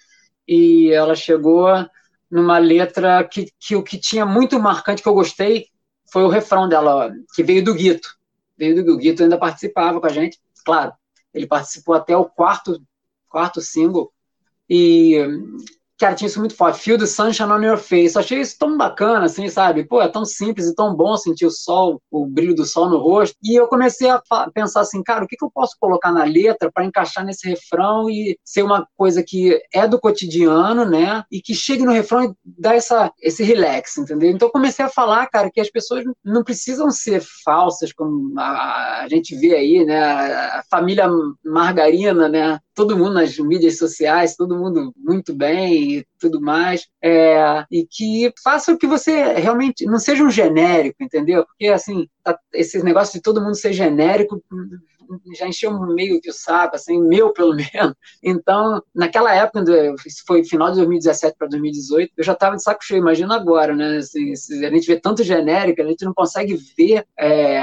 e ela chegou numa letra que, que o que tinha muito marcante que eu gostei foi o refrão dela, que veio do Guito veio do Guito ainda participava com a gente, claro, ele participou até o quarto quarto single. E cara, tinha isso muito forte. Feel the sunshine on your face. Eu achei isso tão bacana, assim, sabe? Pô, é tão simples e tão bom sentir o sol, o brilho do sol no rosto. E eu comecei a pensar assim, cara, o que, que eu posso colocar na letra para encaixar nesse refrão e ser uma coisa que é do cotidiano, né? E que chegue no refrão e dá essa, esse relax, entendeu? Então eu comecei a falar, cara, que as pessoas não precisam ser falsas, como a, a gente vê aí, né? A família margarina, né? Todo mundo nas mídias sociais, todo mundo muito bem e tudo mais, é, e que faça o que você realmente não seja um genérico, entendeu? Porque assim, tá, esse negócio de todo mundo ser genérico já encheu meio que o saco, assim, meu pelo *laughs* menos. Então, naquela época, isso foi final de 2017 para 2018, eu já estava de saco cheio, imagina agora, né? Se, a gente vê tanto genérico, a gente não consegue ver é,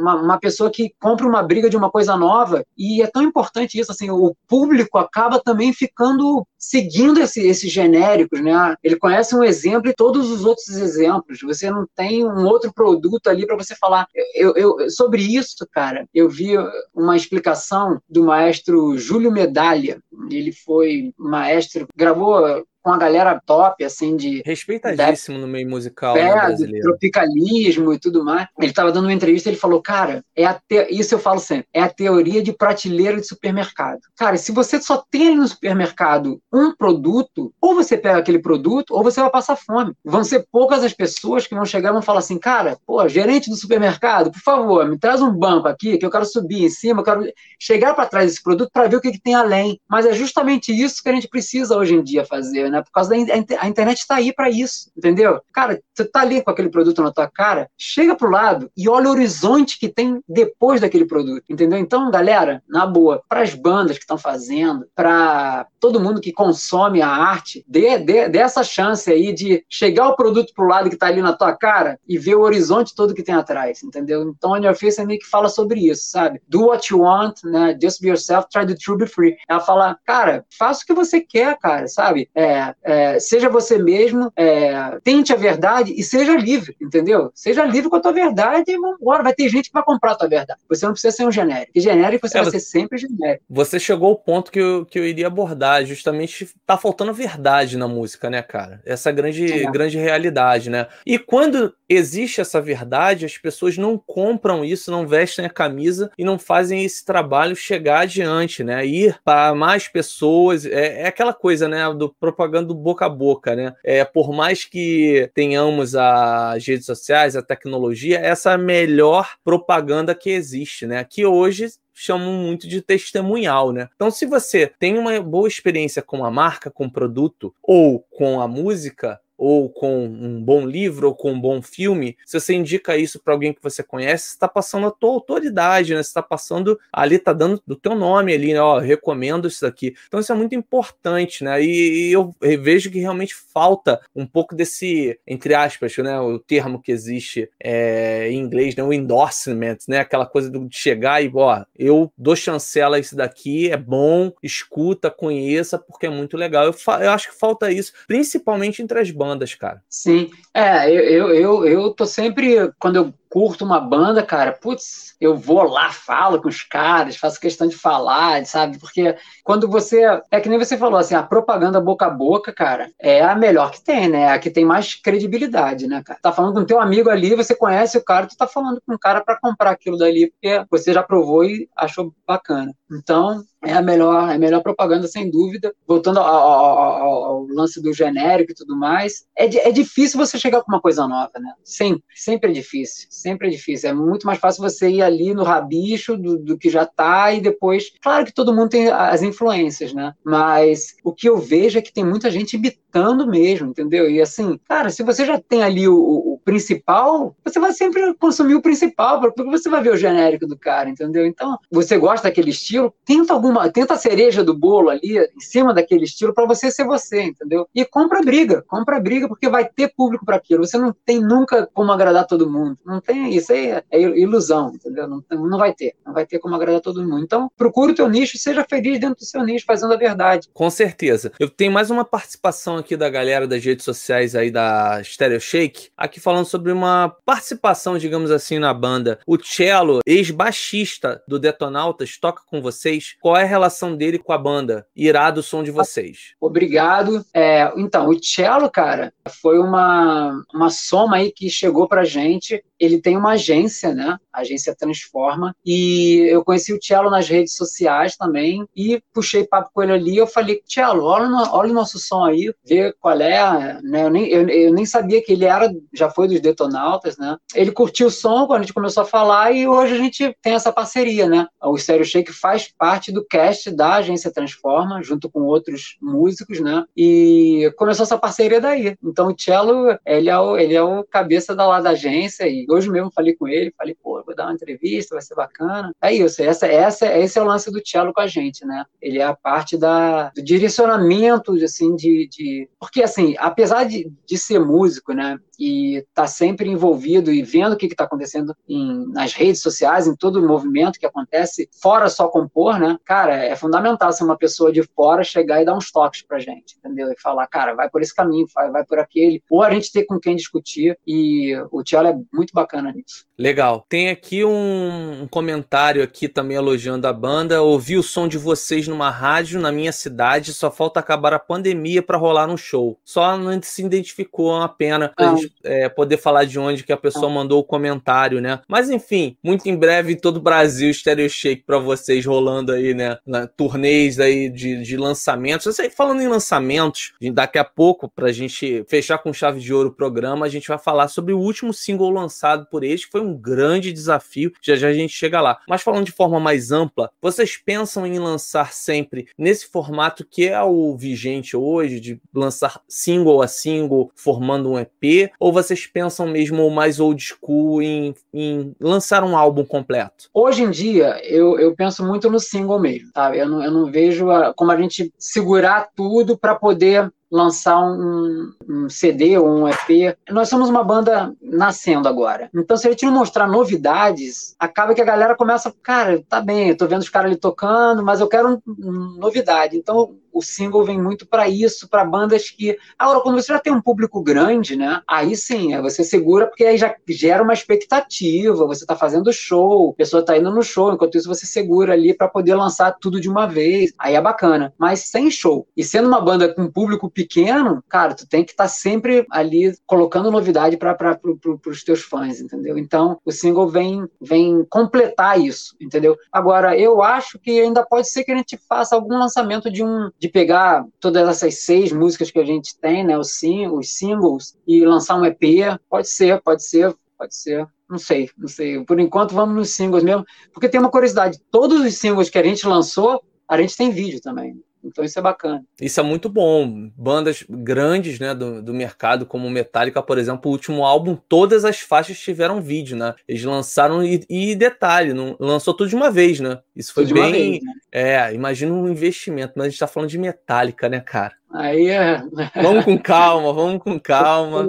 uma, uma, pessoa que compra uma briga de uma coisa nova, e é tão importante isso, assim, o público acaba também ficando seguindo esse, esses genéricos, né? Ele conhece um exemplo e todos os outros exemplos. Você não tem um outro produto ali para você falar. Eu, eu, sobre isso, cara, eu vi uma explicação do maestro Júlio Medalha. Ele foi maestro, gravou com a galera top, assim, de. Respeitadíssimo no meio musical né, brasileiro. tropicalismo e tudo mais. Ele estava dando uma entrevista e ele falou: Cara, é a te... isso eu falo sempre, é a teoria de prateleira de supermercado. Cara, se você só tem no supermercado um produto, ou você pega aquele produto, ou você vai passar fome. Vão ser poucas as pessoas que vão chegar e vão falar assim: Cara, pô, gerente do supermercado, por favor, me traz um banco aqui que eu quero subir em cima, eu quero chegar para trás desse produto para ver o que, que tem além. Mas é justamente isso que a gente precisa hoje em dia fazer né? Por causa da a internet está aí para isso, entendeu? Cara, você tá ali com aquele produto na tua cara, chega pro lado e olha o horizonte que tem depois daquele produto, entendeu? Então, galera, na boa, para as bandas que estão fazendo, para todo mundo que consome a arte, dê, dê, dê essa chance aí de chegar o produto pro lado que tá ali na tua cara e ver o horizonte todo que tem atrás, entendeu? Então, On Your Face é meio que fala sobre isso, sabe? Do what you want, né? Just be yourself, try to be free. Ela fala, cara, faça o que você quer, cara, sabe? É, é, seja você mesmo, é, tente a verdade e seja livre, entendeu? Seja livre com a tua verdade e vambora. Vai ter gente que vai comprar a tua verdade. Você não precisa ser um genérico. E genérico você é, vai ser sempre genérico. Você chegou ao ponto que eu, que eu iria abordar. Justamente tá faltando verdade na música, né, cara? Essa grande, é. grande realidade, né? E quando existe essa verdade, as pessoas não compram isso, não vestem a camisa e não fazem esse trabalho chegar adiante, né? Ir para mais pessoas. É, é aquela coisa, né? Do propaganda propaganda boca a boca, né? É, por mais que tenhamos as redes sociais, a tecnologia, essa é a melhor propaganda que existe, né? Que hoje chamam muito de testemunhal, né? Então, se você tem uma boa experiência com a marca, com o produto ou com a música, ou com um bom livro, ou com um bom filme, se você indica isso para alguém que você conhece, está passando a tua autoridade, né? Está passando ali, tá dando do teu nome ali, né? Ó, recomendo isso daqui. Então isso é muito importante, né? E, e eu vejo que realmente falta um pouco desse, entre aspas, né? O termo que existe é, em inglês, né? O endorsement, né? Aquela coisa de chegar e, ó, eu dou chancela isso daqui, é bom, escuta, conheça, porque é muito legal. Eu, eu acho que falta isso, principalmente entre as bandas bandas, cara. Sim, é, eu, eu, eu tô sempre, quando eu curto uma banda, cara, putz, eu vou lá, falo com os caras, faço questão de falar, sabe? Porque quando você. É que nem você falou, assim, a propaganda boca a boca, cara, é a melhor que tem, né? A que tem mais credibilidade, né, cara? Tá falando com teu amigo ali, você conhece o cara, tu tá falando com o cara para comprar aquilo dali, porque você já provou e achou bacana. Então, é a melhor, é a melhor propaganda, sem dúvida. Voltando ao, ao, ao lance do genérico e tudo mais, é, é difícil você chegar com uma coisa nova, né? Sempre, sempre é difícil sempre é difícil. É muito mais fácil você ir ali no rabicho do, do que já tá e depois. Claro que todo mundo tem as influências, né? Mas o que eu vejo é que tem muita gente imitando mesmo, entendeu? E assim, cara, se você já tem ali o, principal, você vai sempre consumir o principal, porque você vai ver o genérico do cara, entendeu? Então, você gosta daquele estilo, tenta alguma, tenta a cereja do bolo ali, em cima daquele estilo, para você ser você, entendeu? E compra briga, compra briga, porque vai ter público para aquilo. Você não tem nunca como agradar todo mundo. Não tem, isso aí é, é ilusão, entendeu? Não, não vai ter, não vai ter como agradar todo mundo. Então, procure o teu nicho e seja feliz dentro do seu nicho, fazendo a verdade. Com certeza. Eu tenho mais uma participação aqui da galera das redes sociais aí da Stereo Shake, aqui falando falando sobre uma participação, digamos assim, na banda. O Cello, ex-baixista do Detonautas, toca com vocês. Qual é a relação dele com a banda? Irado o som de vocês. Obrigado. É, então, o Cello, cara, foi uma, uma soma aí que chegou pra gente. Ele tem uma agência, né? A agência Transforma. E eu conheci o Cello nas redes sociais também. E puxei papo com ele ali. Eu falei, Cello, olha, olha o nosso som aí, vê qual é. Né? Eu, nem, eu, eu nem sabia que ele era, já foi dos Detonautas, né? Ele curtiu o som quando a gente começou a falar. E hoje a gente tem essa parceria, né? O Stereo Shake faz parte do cast da agência Transforma, junto com outros músicos, né? E começou essa parceria daí. Então o Cello, ele é o, ele é o cabeça da lá da agência e hoje mesmo falei com ele, falei, pô, vou dar uma entrevista, vai ser bacana. É isso, essa, essa, esse é o lance do Cello com a gente, né? Ele é a parte da, do direcionamento, assim, de, de... Porque, assim, apesar de, de ser músico, né? E tá sempre envolvido e vendo o que está acontecendo em, nas redes sociais, em todo o movimento que acontece, fora só compor, né? Cara, é fundamental ser uma pessoa de fora chegar e dar uns toques pra gente, entendeu? E falar, cara, vai por esse caminho, vai, vai por aquele, ou a gente ter com quem discutir, e o Tiago é muito bacana nisso. Legal. Tem aqui um, um, comentário aqui também elogiando a banda. Ouvi o som de vocês numa rádio na minha cidade, só falta acabar a pandemia para rolar um show. Só não se identificou, é uma pena. Ah, gente é, poder falar de onde que a pessoa mandou o comentário, né? Mas enfim, muito em breve todo o Brasil Stereo Shake para vocês rolando aí, né? Na, turnês aí de, de lançamentos. Eu sei, falando em lançamentos, daqui a pouco, pra gente fechar com chave de ouro o programa, a gente vai falar sobre o último single lançado por eles, que foi um grande desafio. Já já a gente chega lá. Mas falando de forma mais ampla, vocês pensam em lançar sempre nesse formato que é o vigente hoje, de lançar single a single, formando um EP? Ou vocês pensam mesmo mais old school em, em lançar um álbum completo? Hoje em dia, eu, eu penso muito no single mesmo, sabe? Eu não, eu não vejo a, como a gente segurar tudo para poder lançar um, um, CD ou um EP. Nós somos uma banda nascendo agora. Então, se a gente não mostrar novidades, acaba que a galera começa, cara, tá bem, eu tô vendo os caras ali tocando, mas eu quero um, um, novidade. Então, o single vem muito para isso, para bandas que. Agora, quando você já tem um público grande, né? Aí sim, você segura, porque aí já gera uma expectativa, você tá fazendo show, a pessoa tá indo no show, enquanto isso você segura ali para poder lançar tudo de uma vez. Aí é bacana. Mas sem show. E sendo uma banda com um público pequeno, cara, tu tem que estar tá sempre ali colocando novidade para pro, pro, os teus fãs, entendeu? Então, o single vem, vem completar isso, entendeu? Agora, eu acho que ainda pode ser que a gente faça algum lançamento de um de pegar todas essas seis músicas que a gente tem, né, os, os singles, e lançar um EP. Pode ser, pode ser, pode ser. Não sei, não sei. Por enquanto vamos nos singles mesmo, porque tem uma curiosidade. Todos os singles que a gente lançou, a gente tem vídeo também. Então isso é bacana. Isso é muito bom. Bandas grandes né, do, do mercado, como Metallica, por exemplo, o último álbum, todas as faixas tiveram vídeo, né? Eles lançaram e, e detalhe, não, lançou tudo de uma vez, né? Isso foi tudo bem. Vez, né? É, imagina um investimento, mas a gente tá falando de Metallica, né, cara? Aí é. Vamos com calma, vamos com calma.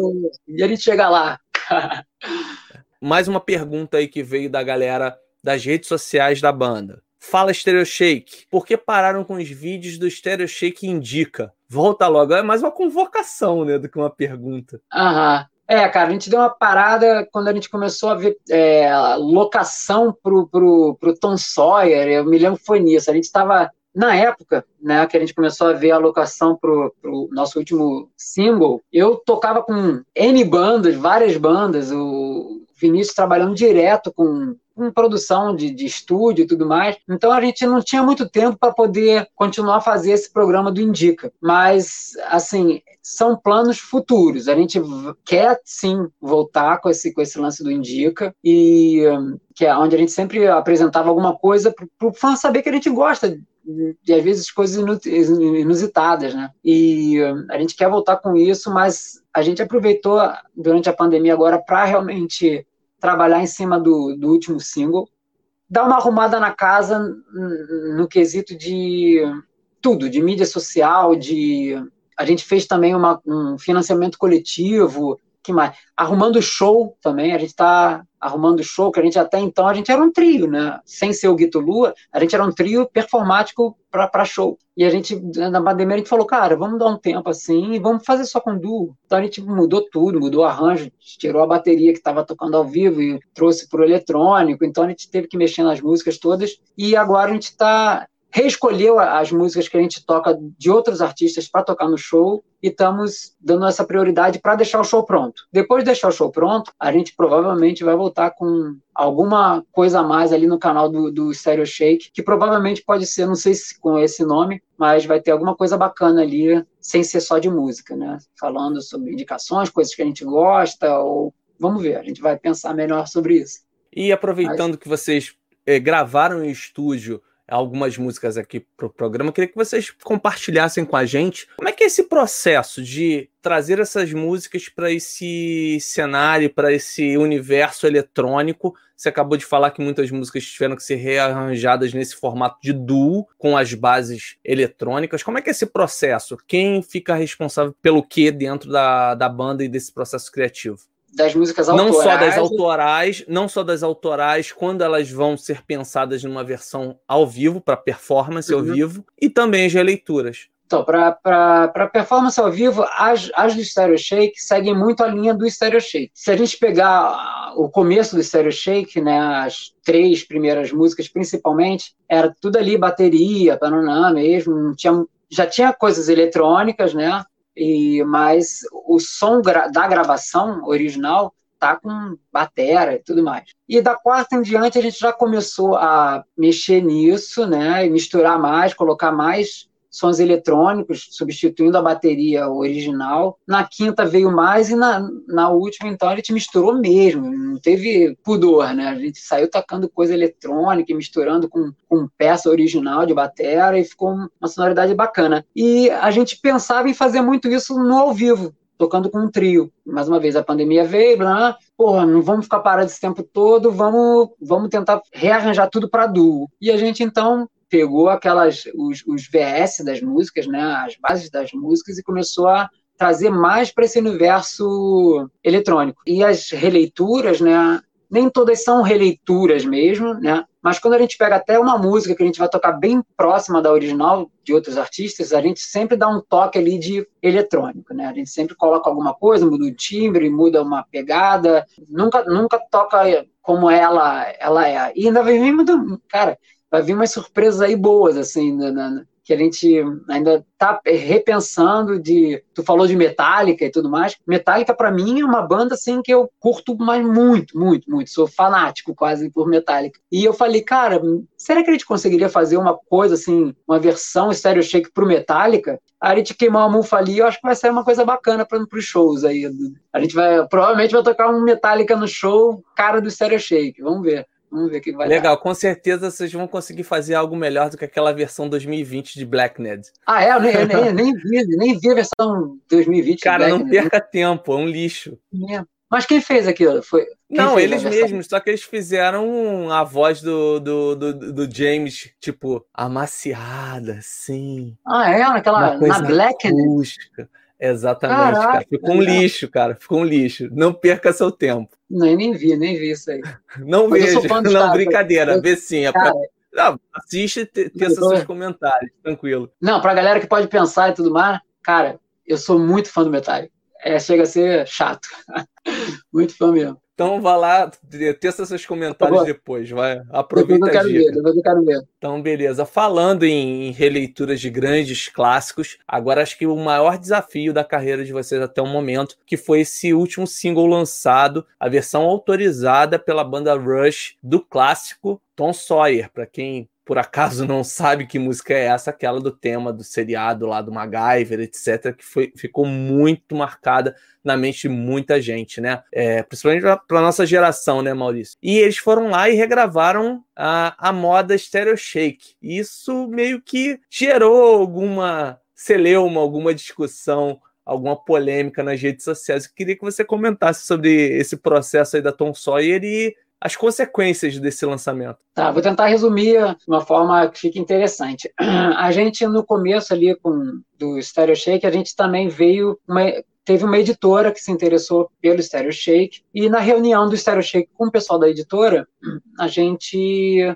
E a gente chega lá. Mais uma pergunta aí que veio da galera das redes sociais da banda. Fala Stereo Shake. Por que pararam com os vídeos do Stereo Shake Indica? Volta logo. É mais uma convocação, né, do que uma pergunta. Aham. É, cara, a gente deu uma parada quando a gente começou a ver é, locação pro, pro, pro Tom Sawyer. Eu me lembro que foi nisso. A gente estava na época, né, que a gente começou a ver a locação pro, pro nosso último single, eu tocava com N bandas, várias bandas, o Vinícius trabalhando direto com com produção de, de estúdio e tudo mais. Então a gente não tinha muito tempo para poder continuar a fazer esse programa do Indica. Mas, assim, são planos futuros. A gente quer sim voltar com esse, com esse lance do Indica e que é onde a gente sempre apresentava alguma coisa para o fã saber que a gente gosta de às vezes coisas inusitadas, né? E a gente quer voltar com isso, mas a gente aproveitou durante a pandemia agora para realmente trabalhar em cima do, do último single, dar uma arrumada na casa no quesito de tudo, de mídia social, de a gente fez também uma, um financiamento coletivo, que mais? Arrumando show também, a gente está arrumando show, que a gente até então a gente era um trio, né? Sem ser o Guito Lua, a gente era um trio performático para show. E a gente, na pandemia, a gente falou, cara, vamos dar um tempo assim e vamos fazer só com duo. Então a gente mudou tudo, mudou o arranjo, tirou a bateria que estava tocando ao vivo e trouxe para o eletrônico. Então a gente teve que mexer nas músicas todas. E agora a gente está reescolheu as músicas que a gente toca de outros artistas para tocar no show e estamos dando essa prioridade para deixar o show pronto. Depois de deixar o show pronto, a gente provavelmente vai voltar com alguma coisa a mais ali no canal do, do Stereo Shake, que provavelmente pode ser, não sei se com esse nome, mas vai ter alguma coisa bacana ali, sem ser só de música, né? Falando sobre indicações, coisas que a gente gosta, ou vamos ver, a gente vai pensar melhor sobre isso. E aproveitando mas... que vocês eh, gravaram em estúdio algumas músicas aqui para o programa. Queria que vocês compartilhassem com a gente como é que é esse processo de trazer essas músicas para esse cenário, para esse universo eletrônico. Você acabou de falar que muitas músicas tiveram que ser rearranjadas nesse formato de duo, com as bases eletrônicas. Como é que é esse processo? Quem fica responsável pelo que dentro da, da banda e desse processo criativo? Das músicas autorais. Não só das autorais, não só das autorais, quando elas vão ser pensadas numa versão ao vivo, para performance uhum. ao vivo, e também as releituras. Então, para performance ao vivo, as, as do Stereo Shake seguem muito a linha do Stereo Shake. Se a gente pegar o começo do Stereo Shake, né, as três primeiras músicas principalmente, era tudo ali bateria, pananã mesmo, tinha, já tinha coisas eletrônicas, né? E, mas o som gra da gravação original tá com batera e tudo mais. E da quarta em diante a gente já começou a mexer nisso, né, e misturar mais, colocar mais sons eletrônicos, substituindo a bateria original. Na quinta veio mais e na, na última, então, a gente misturou mesmo, não teve pudor, né? A gente saiu tocando coisa eletrônica, misturando com, com peça original de bateria e ficou uma sonoridade bacana. E a gente pensava em fazer muito isso no ao vivo, tocando com um trio. Mais uma vez, a pandemia veio, blá, porra, não vamos ficar parados esse tempo todo, vamos, vamos tentar rearranjar tudo para duo. E a gente, então, pegou aquelas os, os VS das músicas, né, as bases das músicas e começou a trazer mais para esse universo eletrônico. E as releituras, né, nem todas são releituras mesmo, né? Mas quando a gente pega até uma música que a gente vai tocar bem próxima da original de outros artistas, a gente sempre dá um toque ali de eletrônico, né? A gente sempre coloca alguma coisa, muda o timbre, muda uma pegada, nunca nunca toca como ela ela é. E ainda vem muito, cara, vai vir umas surpresas aí boas, assim, na, na, que a gente ainda está repensando de tu falou de Metallica e tudo mais. Metallica para mim é uma banda assim que eu curto mais muito muito muito. Sou fanático quase por Metallica. E eu falei cara será que a gente conseguiria fazer uma coisa assim uma versão stereo shake pro Metallica? A gente queimar uma mufa ali eu acho que vai ser uma coisa bacana para os shows aí. A gente vai provavelmente vai tocar um Metallica no show cara do stereo shake. Vamos ver Vamos ver o que vai Legal, dar. com certeza vocês vão conseguir fazer algo melhor do que aquela versão 2020 de Black Ned. Ah, é? Eu nem, eu nem, nem, vi, nem vi a versão 2020. Cara, não perca tempo, é um lixo. É. Mas quem fez aquilo? Foi, não, eles mesmos, só que eles fizeram a voz do, do, do, do James, tipo, amaciada, assim. Ah, é? Naquela, na Black acústica. Exatamente, Caraca, cara. Ficou um lixo, cara. Ficou um lixo. Não perca seu tempo. Não, nem vi, nem vi isso aí. Não Mas vejo. *laughs* Não, brincadeira. Vê sim. É pra... Não, assiste e teça tô... seus comentários, tranquilo. Não, pra galera que pode pensar e tudo mais, cara, eu sou muito fã do Metallica. É, chega a ser chato. *laughs* muito fã mesmo. Então vá lá, testa seus comentários depois, vai. Aproveita depois eu quero ver, depois eu quero ver. Então, beleza. Falando em, em, releituras de grandes clássicos, agora acho que o maior desafio da carreira de vocês até o momento, que foi esse último single lançado, a versão autorizada pela banda Rush do clássico Tom Sawyer. Para quem por acaso não sabe que música é essa, aquela do tema do seriado lá do MacGyver, etc., que foi, ficou muito marcada na mente de muita gente, né? É, principalmente para nossa geração, né, Maurício? E eles foram lá e regravaram a, a moda Stereo Shake. Isso meio que gerou alguma celeuma, alguma discussão alguma polêmica nas redes sociais. Eu queria que você comentasse sobre esse processo aí da Tom Sawyer e as consequências desse lançamento. Tá, vou tentar resumir de uma forma que fique interessante. *clears throat* A gente, no começo ali com do Stereo Shake, a gente também veio uma, teve uma editora que se interessou pelo Stereo Shake, e na reunião do Stereo Shake com o pessoal da editora, a gente,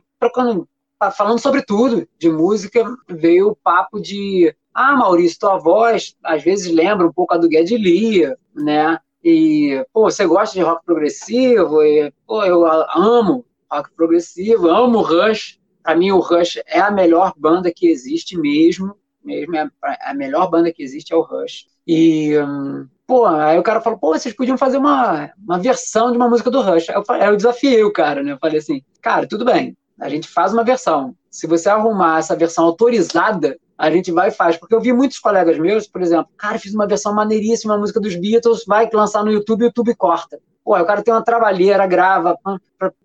falando sobre tudo de música, veio o papo de ah, Maurício, tua voz às vezes lembra um pouco a do Geddy né? E, pô, você gosta de rock progressivo? E, pô, eu amo rock progressivo, amo Rush. Para mim, o Rush é a melhor banda que existe mesmo. Mesmo é a melhor banda que existe é o Rush. E, pô, aí o cara falou, pô, vocês podiam fazer uma, uma versão de uma música do Rush. Eu, aí eu desafiei o cara, né? Eu falei assim, cara, tudo bem, a gente faz uma versão. Se você arrumar essa versão autorizada, a gente vai e faz. Porque eu vi muitos colegas meus, por exemplo, cara, fiz uma versão maneiríssima, uma música dos Beatles, vai lançar no YouTube, o YouTube corta. Pô, o cara tem uma trabalheira, grava,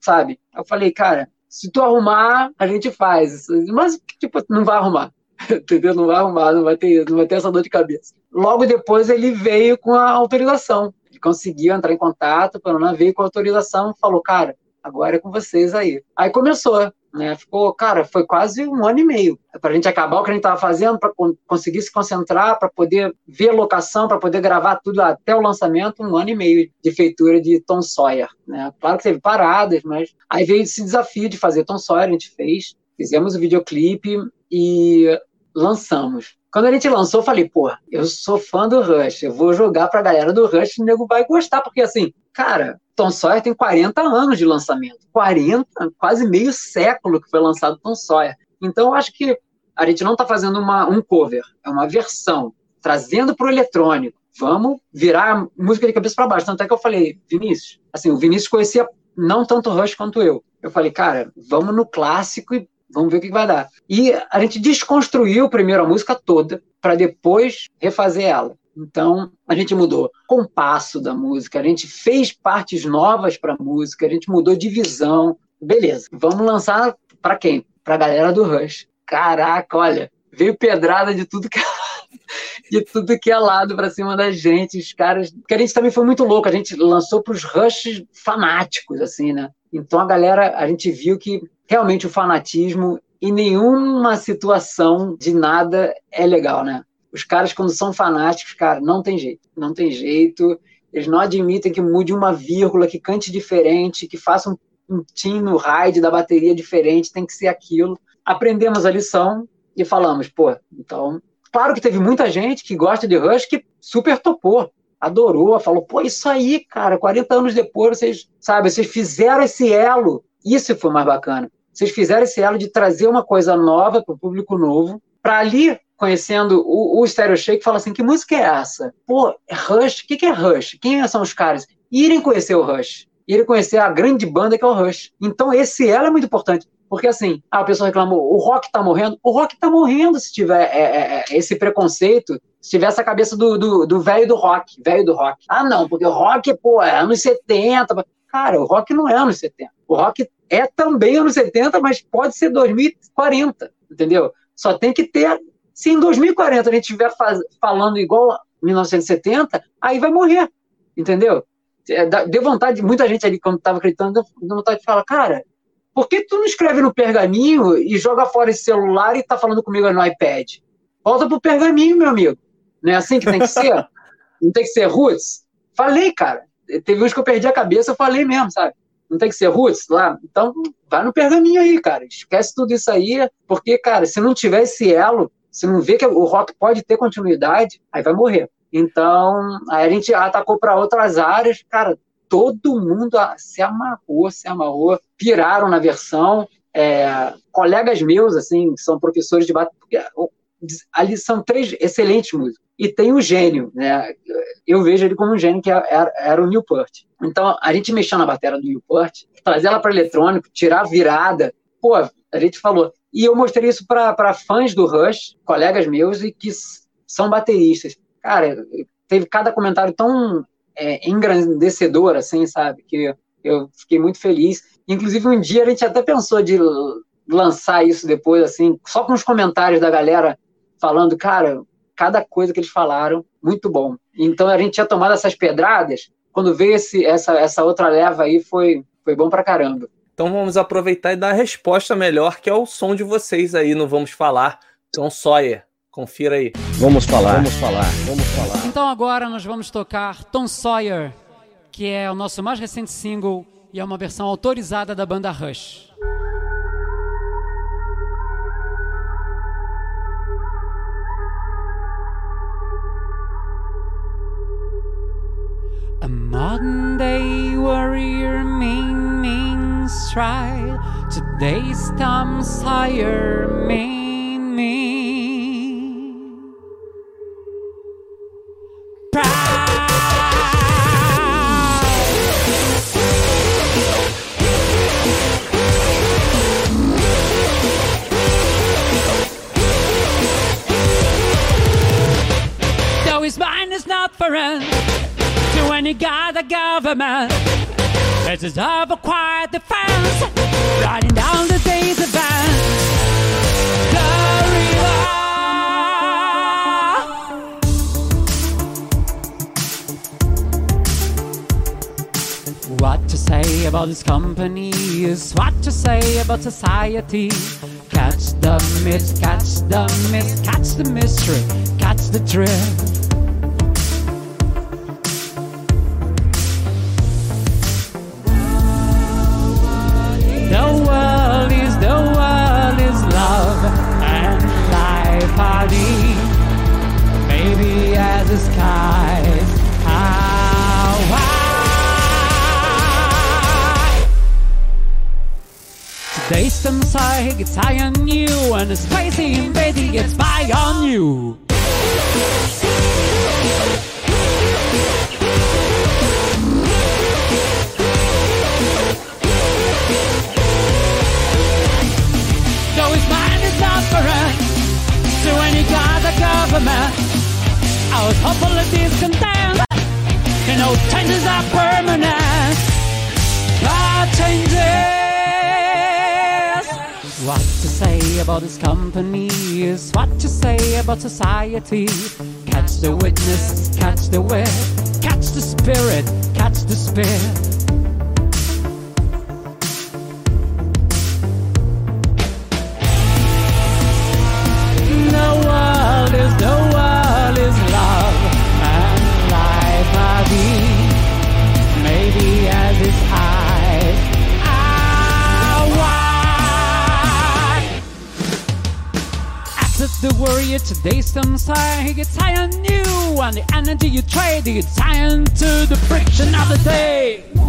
sabe? Eu falei, cara, se tu arrumar, a gente faz. Mas, tipo, não vai arrumar. *laughs* Entendeu? Não vai arrumar, não vai ter, não vai ter essa dor de cabeça. Logo depois ele veio com a autorização. Ele conseguiu entrar em contato, o Paraná veio com a autorização, falou, cara, agora é com vocês aí. Aí começou né? Ficou, cara, foi quase um ano e meio para a gente acabar o que a gente estava fazendo, para conseguir se concentrar, para poder ver locação, para poder gravar tudo até o lançamento, um ano e meio de feitura de Tom Sawyer, né? Claro que teve paradas, mas aí veio esse desafio de fazer Tom Sawyer, a gente fez, fizemos o videoclipe e lançamos. Quando a gente lançou, eu falei, pô, eu sou fã do Rush, eu vou jogar pra galera do Rush e o nego vai gostar, porque assim, cara, Tom Sawyer tem 40 anos de lançamento. 40, quase meio século que foi lançado Tom Sawyer. Então, eu acho que a gente não está fazendo uma, um cover, é uma versão, trazendo para o eletrônico. Vamos virar música de cabeça para baixo. Tanto é que eu falei, Vinícius, assim, o Vinícius conhecia não tanto Rush quanto eu. Eu falei, cara, vamos no clássico e vamos ver o que vai dar. E a gente desconstruiu primeiro a música toda para depois refazer ela. Então, a gente mudou compasso da música, a gente fez partes novas para a música, a gente mudou divisão. Beleza, vamos lançar para quem? Para a galera do Rush. Caraca, olha, veio pedrada de tudo que é de tudo que é lado para cima da gente, os caras. Porque a gente também foi muito louco, a gente lançou para os rushes fanáticos, assim, né? Então a galera, a gente viu que realmente o fanatismo em nenhuma situação de nada é legal, né? Os caras, quando são fanáticos, cara, não tem jeito. Não tem jeito. Eles não admitem que mude uma vírgula, que cante diferente, que faça um, um tim no raid da bateria diferente, tem que ser aquilo. Aprendemos a lição e falamos, pô, então. Claro que teve muita gente que gosta de Rush que super topou, adorou, falou, pô, isso aí, cara, 40 anos depois, vocês, sabe, vocês fizeram esse elo. Isso foi mais bacana. Vocês fizeram esse elo de trazer uma coisa nova para o público novo, para ali conhecendo o, o Stereo Shake, fala assim: que música é essa? Pô, Rush, o que, que é Rush? Quem são os caras? irem conhecer o Rush, irem conhecer a grande banda que é o Rush. Então, esse ela é muito importante. Porque assim, a pessoa reclamou, o rock tá morrendo. O rock tá morrendo se tiver é, é, é esse preconceito, se tiver essa cabeça do velho do, do, rock, velho do rock. Ah, não, porque o rock, pô, é anos 70. Cara, o rock não é anos 70. O rock é também anos 70, mas pode ser 2040, entendeu? Só tem que ter se em 2040 a gente estiver falando igual 1970, aí vai morrer, entendeu? É, deu vontade, muita gente ali, quando estava acreditando, deu vontade de falar, cara, por que tu não escreve no pergaminho e joga fora esse celular e tá falando comigo no iPad? Volta pro pergaminho, meu amigo. Não é assim que tem que ser? *laughs* não tem que ser roots? Falei, cara. Teve uns que eu perdi a cabeça, eu falei mesmo, sabe? Não tem que ser roots lá? Então, vai no pergaminho aí, cara. Esquece tudo isso aí, porque, cara, se não tiver esse elo, se não vê que o rock pode ter continuidade, aí vai morrer. Então, aí a gente atacou para outras áreas, cara, todo mundo se amarrou, se amarrou, piraram na versão. É, colegas meus, assim, que são professores de bateria, ali são três excelentes músicos. E tem o gênio, né? Eu vejo ele como um gênio que era, era o Newport. Então, a gente mexeu na bateria do Newport, trazer ela para eletrônico, tirar a virada. Pô, a gente falou, e eu mostrei isso para fãs do Rush, colegas meus, e que são bateristas. Cara, teve cada comentário tão é, engrandecedor, assim, sabe? Que eu fiquei muito feliz. Inclusive, um dia a gente até pensou de lançar isso depois, assim, só com os comentários da galera falando, cara, cada coisa que eles falaram, muito bom. Então a gente tinha tomado essas pedradas, quando veio esse, essa, essa outra leva aí, foi, foi bom pra caramba. Então vamos aproveitar e dar a resposta melhor, que é o som de vocês aí, não vamos falar. Tom Sawyer. Confira aí. Vamos falar, vamos falar, vamos falar. Então agora nós vamos tocar Tom Sawyer, que é o nosso mais recente single e é uma versão autorizada da banda Rush. A modern day warrior mean times tried, today's times higher mean me. Pride. his mind is not foreign to any god the government. this is heart writing down the day's. The river. What to say about this company is what to say about society. Catch the mist, catch the mist, catch the mystery, catch the drift. Some side gets high on you, and the spicy and invading gets by on you. Though his mind is foreign to any god or government. I was hopeful of discontent. You know, changes are permanent. But changes. What to say about this company is what to say about society. Catch the witness, catch the wit, catch the spirit, catch the spirit. Warrior today some side he gets high on you and the energy you trade he gets high into the friction of the day.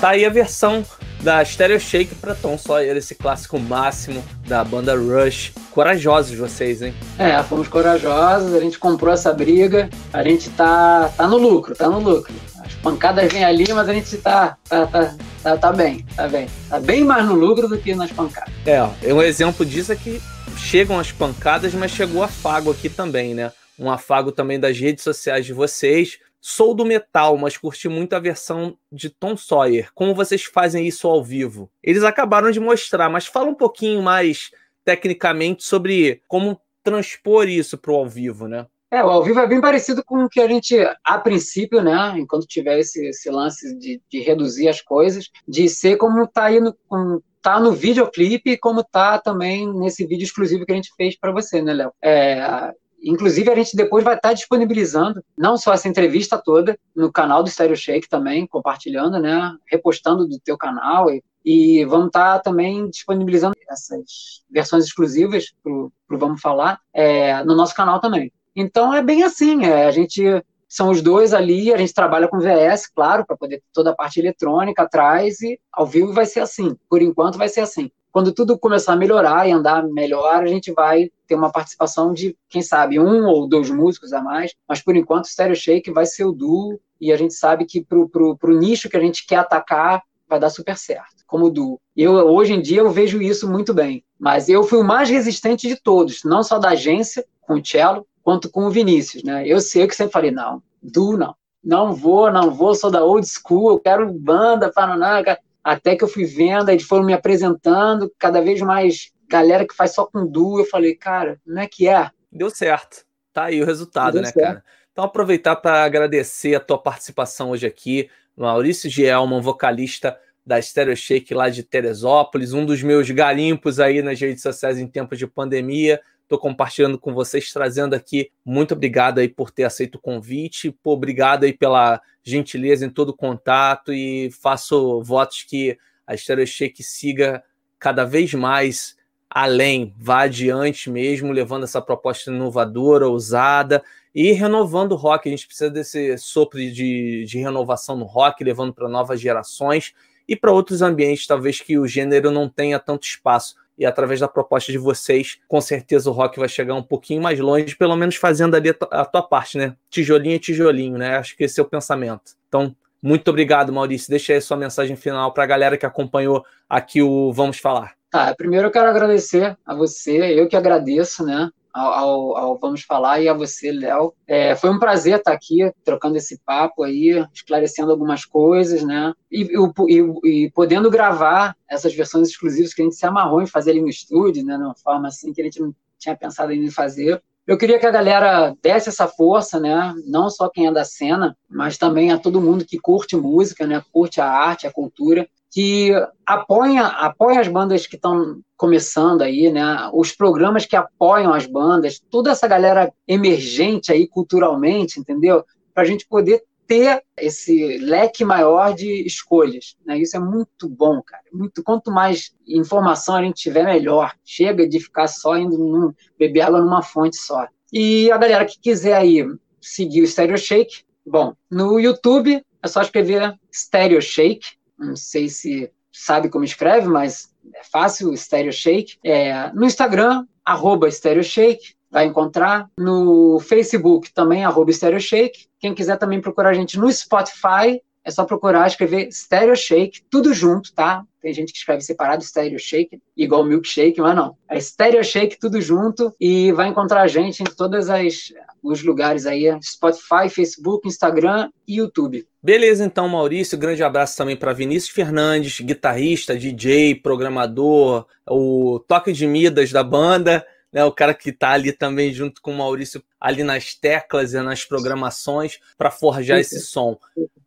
Tá aí a versão da Stereo Shake pra Tom Sawyer, esse clássico máximo da banda Rush. Corajosos vocês, hein? É, fomos corajosos, a gente comprou essa briga, a gente tá, tá no lucro, tá no lucro. As pancadas vêm ali, mas a gente tá, tá, tá, tá, tá bem, tá bem. Tá bem mais no lucro do que nas pancadas. É, um exemplo disso é que chegam as pancadas, mas chegou afago aqui também, né? Um afago também das redes sociais de vocês. Sou do metal, mas curti muito a versão de Tom Sawyer. Como vocês fazem isso ao vivo? Eles acabaram de mostrar, mas fala um pouquinho mais tecnicamente sobre como transpor isso para o ao vivo, né? É, o ao vivo é bem parecido com o que a gente, a princípio, né, enquanto tiver esse, esse lance de, de reduzir as coisas, de ser como tá aí no, como tá no videoclipe, como tá também nesse vídeo exclusivo que a gente fez para você, né, Léo? É, Inclusive, a gente depois vai estar disponibilizando não só essa entrevista toda no canal do Stereo Shake também, compartilhando, né? Repostando do teu canal e, e vamos estar também disponibilizando essas versões exclusivas para o Vamos Falar é, no nosso canal também. Então é bem assim, é, a gente são os dois ali, a gente trabalha com VS, claro, para poder toda a parte eletrônica atrás e ao vivo vai ser assim. Por enquanto vai ser assim. Quando tudo começar a melhorar e andar melhor, a gente vai ter uma participação de, quem sabe, um ou dois músicos a mais, mas por enquanto o Stereo Shake vai ser o duo e a gente sabe que pro, pro, pro nicho que a gente quer atacar vai dar super certo, como duo. Eu, hoje em dia eu vejo isso muito bem, mas eu fui o mais resistente de todos, não só da agência, com o Cello, quanto com o Vinícius, né? Eu sei que sempre falei, não, duo não, não vou, não vou, sou da old school, eu quero banda, para não, até que eu fui vendo, eles foram me apresentando, cada vez mais galera que faz só com duo. Eu falei, cara, não é que é? Deu certo. Tá aí o resultado, Deu né, certo. cara? Então, aproveitar para agradecer a tua participação hoje aqui. Maurício Gielman, vocalista da Stereo Shake lá de Teresópolis, um dos meus garimpos aí nas redes sociais em tempos de pandemia. Estou compartilhando com vocês, trazendo aqui. Muito obrigado aí por ter aceito o convite. Pô, obrigado aí pela gentileza em todo o contato e faço votos que a Stereo Shake siga cada vez mais além, vá adiante mesmo, levando essa proposta inovadora, ousada e renovando o rock. A gente precisa desse sopro de, de renovação no rock, levando para novas gerações e para outros ambientes, talvez que o gênero não tenha tanto espaço e através da proposta de vocês, com certeza o rock vai chegar um pouquinho mais longe, pelo menos fazendo ali a tua parte, né? Tijolinho é tijolinho, né? Acho que esse é o pensamento. Então, muito obrigado, Maurício. Deixa aí sua mensagem final para a galera que acompanhou aqui o Vamos Falar. Tá, primeiro eu quero agradecer a você, eu que agradeço, né? Ao, ao, Vamos Falar e a você, Léo. É, foi um prazer estar aqui trocando esse papo aí, esclarecendo algumas coisas, né? E, e, e, podendo gravar essas versões exclusivas que a gente se amarrou em fazer ali no estúdio, né? De uma forma assim que a gente não tinha pensado em fazer. Eu queria que a galera desse essa força, né? Não só quem é da cena, mas também a todo mundo que curte música, né? Curte a arte, a cultura, que apoia, apoia as bandas que estão começando aí, né? Os programas que apoiam as bandas, toda essa galera emergente aí culturalmente, entendeu? Para a gente poder ter esse leque maior de escolhas, né? Isso é muito bom, cara. Muito quanto mais informação a gente tiver, melhor. Chega de ficar só indo num, beber água numa fonte só. E a galera que quiser aí seguir o Stereo Shake, bom, no YouTube é só escrever Stereo Shake não sei se sabe como escreve, mas é fácil, Stereo Shake. É, no Instagram, arroba Stereo Shake, vai encontrar. No Facebook também, arroba Stereo Shake. Quem quiser também procurar a gente no Spotify, é só procurar, escrever Stereo Shake, tudo junto, tá? Tem gente que escreve separado Stereo Shake, igual Milkshake, mas não. É Stereo Shake, tudo junto, e vai encontrar a gente em todas as os lugares aí, Spotify, Facebook, Instagram e YouTube. Beleza, então, Maurício. Grande abraço também para Vinícius Fernandes, guitarrista, DJ, programador, o toque de Midas da banda, né? O cara que está ali também junto com o Maurício ali nas teclas e nas programações para forjar esse som.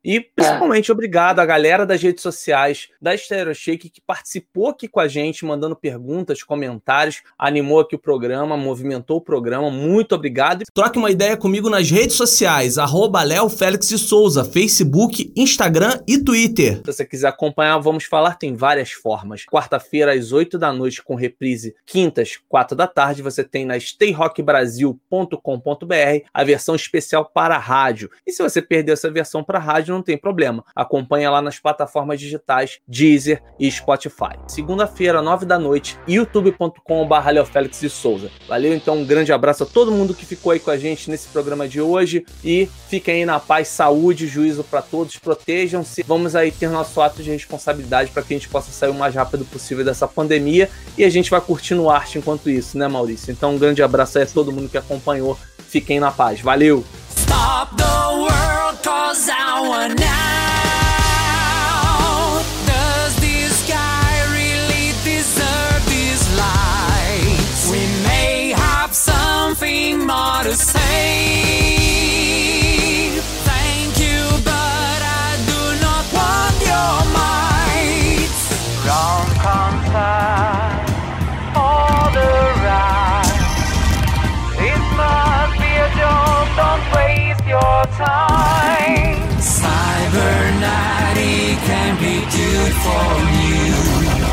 E principalmente é. obrigado à galera das redes sociais da Stereo Shake que participou aqui com a gente, mandando perguntas, comentários, animou aqui o programa, movimentou o programa. Muito obrigado. Troque uma ideia comigo nas redes sociais, arroba Léo Félix de Souza, Facebook, Instagram e Twitter. Se você quiser acompanhar, vamos falar, tem várias formas. Quarta-feira, às 8 da noite, com reprise, quintas, 4 da tarde, você tem na stayrockbrasil.com.br a versão especial para rádio. E se você perder essa versão para rádio, não tem problema. Acompanha lá nas plataformas digitais Deezer e Spotify. Segunda-feira, nove da noite, youtube.com.br Félix de Souza. Valeu, então um grande abraço a todo mundo que ficou aí com a gente nesse programa de hoje e fiquem aí na paz, saúde, juízo para todos, protejam-se. Vamos aí ter nosso ato de responsabilidade para que a gente possa sair o mais rápido possível dessa pandemia e a gente vai curtindo arte enquanto isso, né, Maurício? Então um grande abraço aí a todo mundo que acompanhou. Fiquem na paz. Valeu! Stop the world cause I want now. Does this guy really deserve lights? We may have something more to say. time. Cybernetic can be good for you.